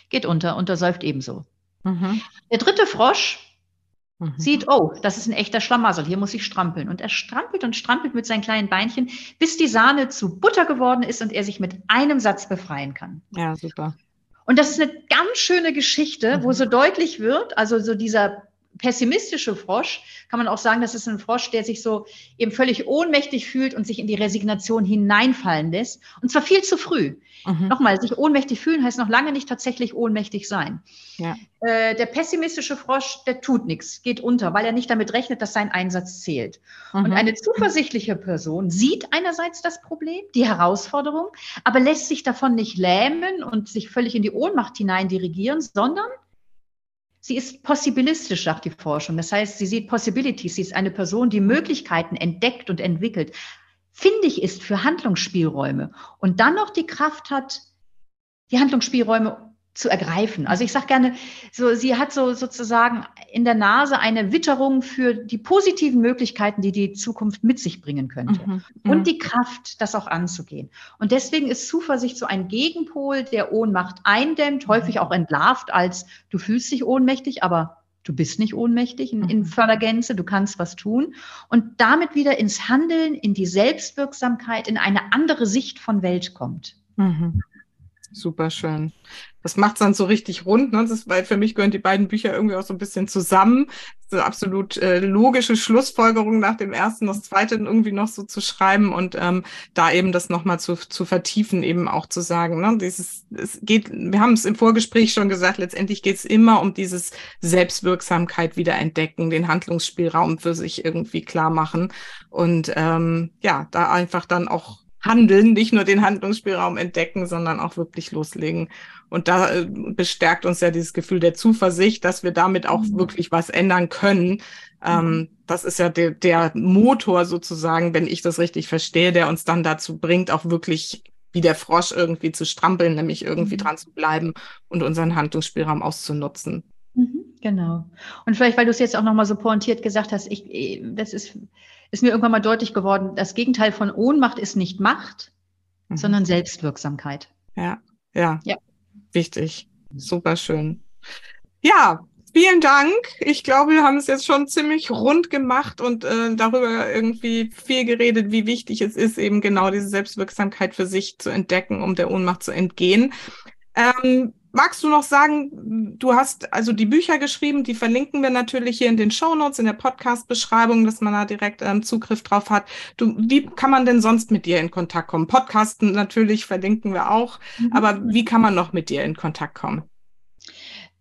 Geht unter und er säuft ebenso. Mhm. Der dritte Frosch mhm. sieht, oh, das ist ein echter Schlamassel, hier muss ich strampeln. Und er strampelt und strampelt mit seinen kleinen Beinchen, bis die Sahne zu Butter geworden ist und er sich mit einem Satz befreien kann. Ja, super. Und das ist eine ganz schöne Geschichte, mhm. wo so deutlich wird, also so dieser pessimistische Frosch kann man auch sagen, das ist ein Frosch, der sich so eben völlig ohnmächtig fühlt und sich in die Resignation hineinfallen lässt. Und zwar viel zu früh. Mhm. Nochmal, sich ohnmächtig fühlen heißt noch lange nicht tatsächlich ohnmächtig sein. Ja. Äh, der pessimistische Frosch, der tut nichts, geht unter, weil er nicht damit rechnet, dass sein Einsatz zählt. Mhm. Und eine zuversichtliche Person sieht einerseits das Problem, die Herausforderung, aber lässt sich davon nicht lähmen und sich völlig in die Ohnmacht hinein dirigieren, sondern Sie ist possibilistisch, sagt die Forschung. Das heißt, sie sieht Possibilities. Sie ist eine Person, die Möglichkeiten entdeckt und entwickelt findig ist für Handlungsspielräume und dann noch die Kraft hat, die Handlungsspielräume zu ergreifen. Also ich sage gerne, so, sie hat so sozusagen in der Nase eine Witterung für die positiven Möglichkeiten, die die Zukunft mit sich bringen könnte. Mhm, mhm. und die Kraft, das auch anzugehen. Und deswegen ist Zuversicht so ein Gegenpol, der Ohnmacht eindämmt, häufig auch entlarvt als du fühlst dich ohnmächtig, aber Du bist nicht ohnmächtig in, in mhm. voller Gänze, du kannst was tun und damit wieder ins Handeln, in die Selbstwirksamkeit, in eine andere Sicht von Welt kommt. Mhm. Super schön. Das macht es dann so richtig rund, ne? Das ist, weil für mich gehören die beiden Bücher irgendwie auch so ein bisschen zusammen. So absolut äh, logische Schlussfolgerung nach dem ersten, das zweite irgendwie noch so zu schreiben und ähm, da eben das nochmal zu, zu vertiefen, eben auch zu sagen, ne? Dieses, es geht, wir haben es im Vorgespräch schon gesagt, letztendlich geht es immer um dieses Selbstwirksamkeit wieder entdecken, den Handlungsspielraum für sich irgendwie klar machen und ähm, ja, da einfach dann auch handeln, nicht nur den Handlungsspielraum entdecken, sondern auch wirklich loslegen. Und da äh, bestärkt uns ja dieses Gefühl der Zuversicht, dass wir damit auch mhm. wirklich was ändern können. Ähm, mhm. das ist ja der, der Motor sozusagen, wenn ich das richtig verstehe, der uns dann dazu bringt, auch wirklich wie der Frosch irgendwie zu strampeln, nämlich irgendwie mhm. dran zu bleiben und unseren Handlungsspielraum auszunutzen. Genau. Und vielleicht, weil du es jetzt auch nochmal so pointiert gesagt hast, ich, das ist ist mir irgendwann mal deutlich geworden, das Gegenteil von Ohnmacht ist nicht Macht, mhm. sondern Selbstwirksamkeit. Ja, ja, ja. Wichtig. Super schön. Ja, vielen Dank. Ich glaube, wir haben es jetzt schon ziemlich rund gemacht und äh, darüber irgendwie viel geredet, wie wichtig es ist, eben genau diese Selbstwirksamkeit für sich zu entdecken, um der Ohnmacht zu entgehen. Ähm, magst du noch sagen, du hast also die Bücher geschrieben, die verlinken wir natürlich hier in den Show Notes, in der Podcast-Beschreibung, dass man da direkt ähm, Zugriff drauf hat. Du, wie kann man denn sonst mit dir in Kontakt kommen? Podcasten natürlich verlinken wir auch, mhm. aber wie kann man noch mit dir in Kontakt kommen?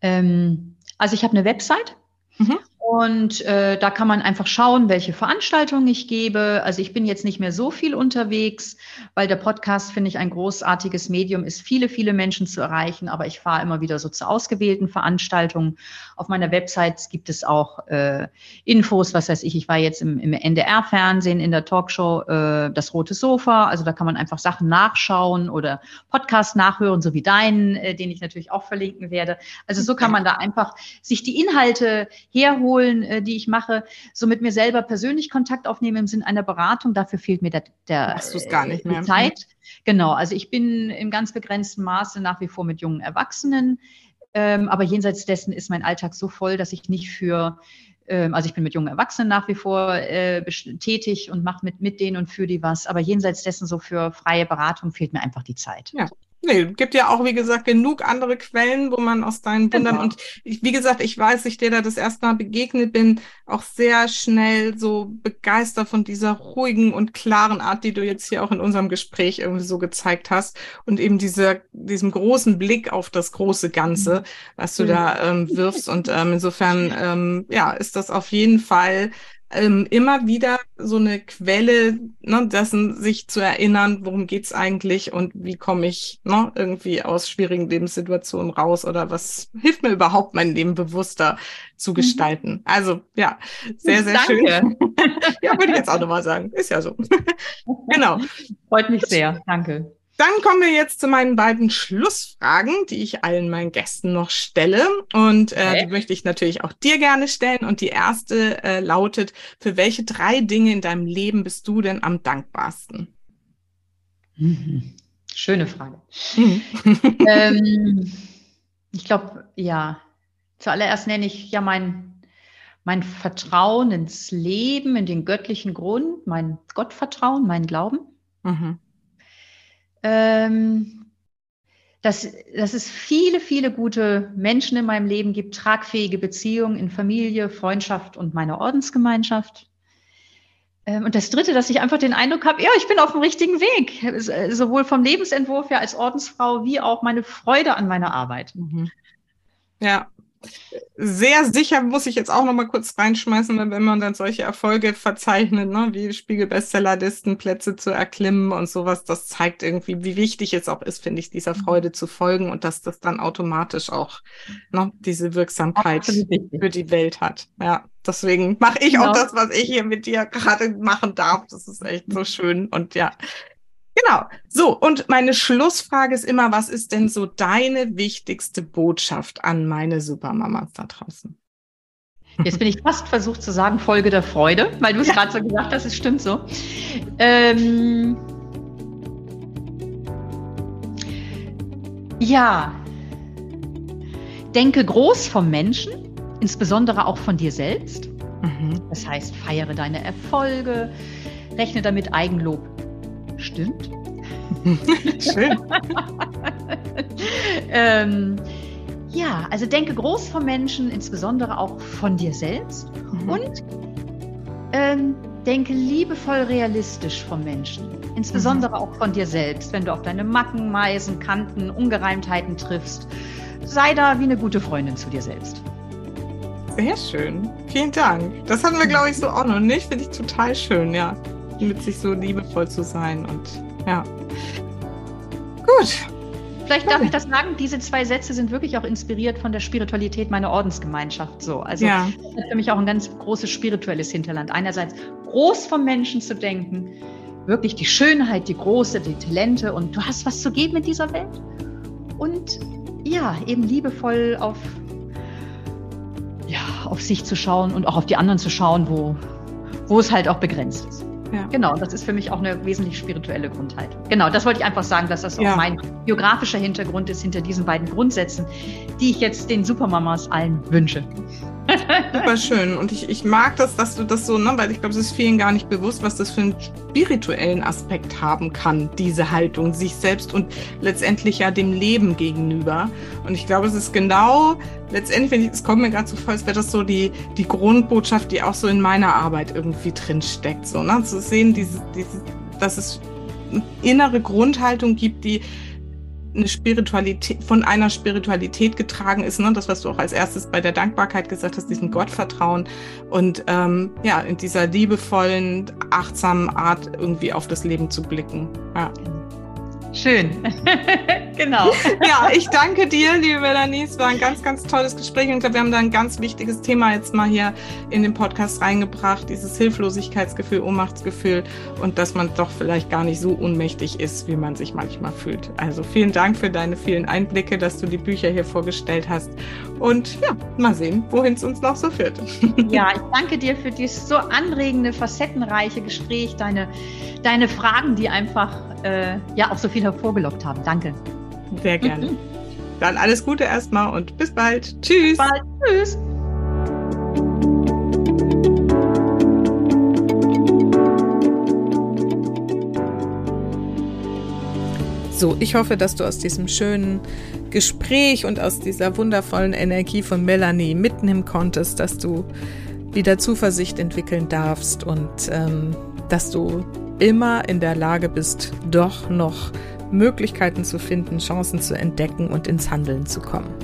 Ähm, also ich habe eine Website. Mhm. Und äh, da kann man einfach schauen, welche Veranstaltungen ich gebe. Also ich bin jetzt nicht mehr so viel unterwegs, weil der Podcast, finde ich, ein großartiges Medium ist, viele, viele Menschen zu erreichen. Aber ich fahre immer wieder so zu ausgewählten Veranstaltungen. Auf meiner Website gibt es auch äh, Infos, was weiß ich, ich war jetzt im, im NDR-Fernsehen in der Talkshow äh, Das Rote Sofa. Also da kann man einfach Sachen nachschauen oder Podcast nachhören, so wie deinen, äh, den ich natürlich auch verlinken werde. Also so kann man da einfach sich die Inhalte herholen holen, äh, die ich mache, so mit mir selber persönlich Kontakt aufnehmen im Sinn einer Beratung. Dafür fehlt mir der, der mehr. Zeit. Genau, also ich bin im ganz begrenzten Maße nach wie vor mit jungen Erwachsenen. Ähm, aber jenseits dessen ist mein Alltag so voll, dass ich nicht für ähm, also ich bin mit jungen Erwachsenen nach wie vor äh, tätig und mache mit, mit denen und für die was. Aber jenseits dessen so für freie Beratung fehlt mir einfach die Zeit. Ja, Nee, gibt ja auch, wie gesagt, genug andere Quellen, wo man aus deinen Wundern genau. und ich, wie gesagt, ich weiß, ich dir da das erste Mal begegnet bin, auch sehr schnell so begeistert von dieser ruhigen und klaren Art, die du jetzt hier auch in unserem Gespräch irgendwie so gezeigt hast und eben dieser, diesem großen Blick auf das große Ganze, was du mhm. da ähm, wirfst und ähm, insofern, ähm, ja, ist das auf jeden Fall ähm, immer wieder so eine Quelle ne, dessen, sich zu erinnern, worum geht's eigentlich und wie komme ich ne, irgendwie aus schwierigen Lebenssituationen raus oder was hilft mir überhaupt, mein Leben bewusster zu mhm. gestalten. Also ja, sehr, sehr Danke. schön. [LAUGHS] ja, würde ich jetzt auch nochmal sagen. Ist ja so. [LAUGHS] genau. Freut mich sehr. Danke. Dann kommen wir jetzt zu meinen beiden Schlussfragen, die ich allen meinen Gästen noch stelle. Und äh, okay. die möchte ich natürlich auch dir gerne stellen. Und die erste äh, lautet, für welche drei Dinge in deinem Leben bist du denn am dankbarsten? Mhm. Schöne Frage. Mhm. [LAUGHS] ähm, [LAUGHS] ich glaube, ja, zuallererst nenne ich ja mein, mein Vertrauen ins Leben, in den göttlichen Grund, mein Gottvertrauen, mein Glauben. Mhm. Ähm, dass, dass es viele, viele gute Menschen in meinem Leben gibt, tragfähige Beziehungen in Familie, Freundschaft und meiner Ordensgemeinschaft. Ähm, und das Dritte, dass ich einfach den Eindruck habe, ja, ich bin auf dem richtigen Weg, äh, sowohl vom Lebensentwurf her als Ordensfrau wie auch meine Freude an meiner Arbeit. Mhm. Ja, sehr sicher muss ich jetzt auch noch mal kurz reinschmeißen, wenn man dann solche Erfolge verzeichnet, ne, wie Spiegel-Bestsellerlisten, Plätze zu erklimmen und sowas, das zeigt irgendwie, wie wichtig es auch ist, finde ich, dieser Freude zu folgen und dass das dann automatisch auch ne, diese Wirksamkeit für die Welt hat. Ja, deswegen mache ich genau. auch das, was ich hier mit dir gerade machen darf. Das ist echt so schön und ja, Genau. So, und meine Schlussfrage ist immer, was ist denn so deine wichtigste Botschaft an meine Supermamas da draußen? Jetzt bin ich fast versucht zu sagen, Folge der Freude, weil du es ja. gerade so gesagt hast, es stimmt so. Ähm, ja, denke groß vom Menschen, insbesondere auch von dir selbst. Mhm. Das heißt, feiere deine Erfolge, rechne damit Eigenlob Stimmt. Schön. [LAUGHS] ähm, ja, also denke groß vom Menschen, insbesondere auch von dir selbst. Mhm. Und ähm, denke liebevoll realistisch vom Menschen, insbesondere mhm. auch von dir selbst, wenn du auf deine Macken, Meisen, Kanten, Ungereimtheiten triffst. Sei da wie eine gute Freundin zu dir selbst. Sehr schön. Vielen Dank. Das hatten wir, glaube ich, so auch noch nicht. Finde ich total schön, ja mit sich so liebevoll zu sein und ja. Gut. Vielleicht darf ich das sagen, diese zwei Sätze sind wirklich auch inspiriert von der Spiritualität meiner Ordensgemeinschaft. So, also ja. das ist für mich auch ein ganz großes spirituelles Hinterland. Einerseits groß vom Menschen zu denken, wirklich die Schönheit, die Große, die Talente und du hast was zu geben in dieser Welt. Und ja, eben liebevoll auf, ja, auf sich zu schauen und auch auf die anderen zu schauen, wo, wo es halt auch begrenzt ist. Ja. Genau, das ist für mich auch eine wesentlich spirituelle Grundhaltung. Genau, das wollte ich einfach sagen, dass das ja. auch mein biografischer Hintergrund ist hinter diesen beiden Grundsätzen, die ich jetzt den Supermamas allen wünsche. Super schön. Und ich, ich mag das, dass du das so, ne, weil ich glaube, es ist vielen gar nicht bewusst, was das für einen spirituellen Aspekt haben kann, diese Haltung, sich selbst und letztendlich ja dem Leben gegenüber. Und ich glaube, es ist genau, letztendlich, es kommt mir gerade so vor, als wäre das so die, die Grundbotschaft, die auch so in meiner Arbeit irgendwie drin steckt. So, ne? Zu sehen, diese, diese, dass es eine innere Grundhaltung gibt, die eine Spiritualität, von einer Spiritualität getragen ist, ne? das, was du auch als erstes bei der Dankbarkeit gesagt hast, diesen Gottvertrauen und ähm, ja, in dieser liebevollen, achtsamen Art irgendwie auf das Leben zu blicken. Ja. Schön. [LAUGHS] genau. Ja, ich danke dir, liebe Melanie. Es war ein ganz, ganz tolles Gespräch und ich glaube, wir haben da ein ganz wichtiges Thema jetzt mal hier in den Podcast reingebracht, dieses Hilflosigkeitsgefühl, Ohnmachtsgefühl und dass man doch vielleicht gar nicht so ohnmächtig ist, wie man sich manchmal fühlt. Also vielen Dank für deine vielen Einblicke, dass du die Bücher hier vorgestellt hast und ja, mal sehen, wohin es uns noch so führt. Ja, ich danke dir für dieses so anregende, facettenreiche Gespräch, deine, deine Fragen, die einfach äh, ja auch so viel hervorgelockt haben. Danke. Sehr gerne. Dann alles Gute erstmal und bis bald. Tschüss. Bis bald. Tschüss. So, ich hoffe, dass du aus diesem schönen Gespräch und aus dieser wundervollen Energie von Melanie mitnehmen konntest, dass du wieder Zuversicht entwickeln darfst und ähm, dass du immer in der Lage bist, doch noch Möglichkeiten zu finden, Chancen zu entdecken und ins Handeln zu kommen.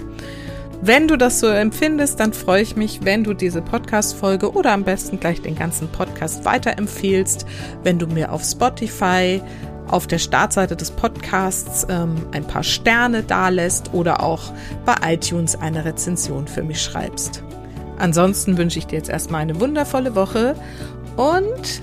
Wenn du das so empfindest, dann freue ich mich, wenn du diese Podcast-Folge oder am besten gleich den ganzen Podcast weiterempfehlst, wenn du mir auf Spotify auf der Startseite des Podcasts ähm, ein paar Sterne dalässt oder auch bei iTunes eine Rezension für mich schreibst. Ansonsten wünsche ich dir jetzt erstmal eine wundervolle Woche und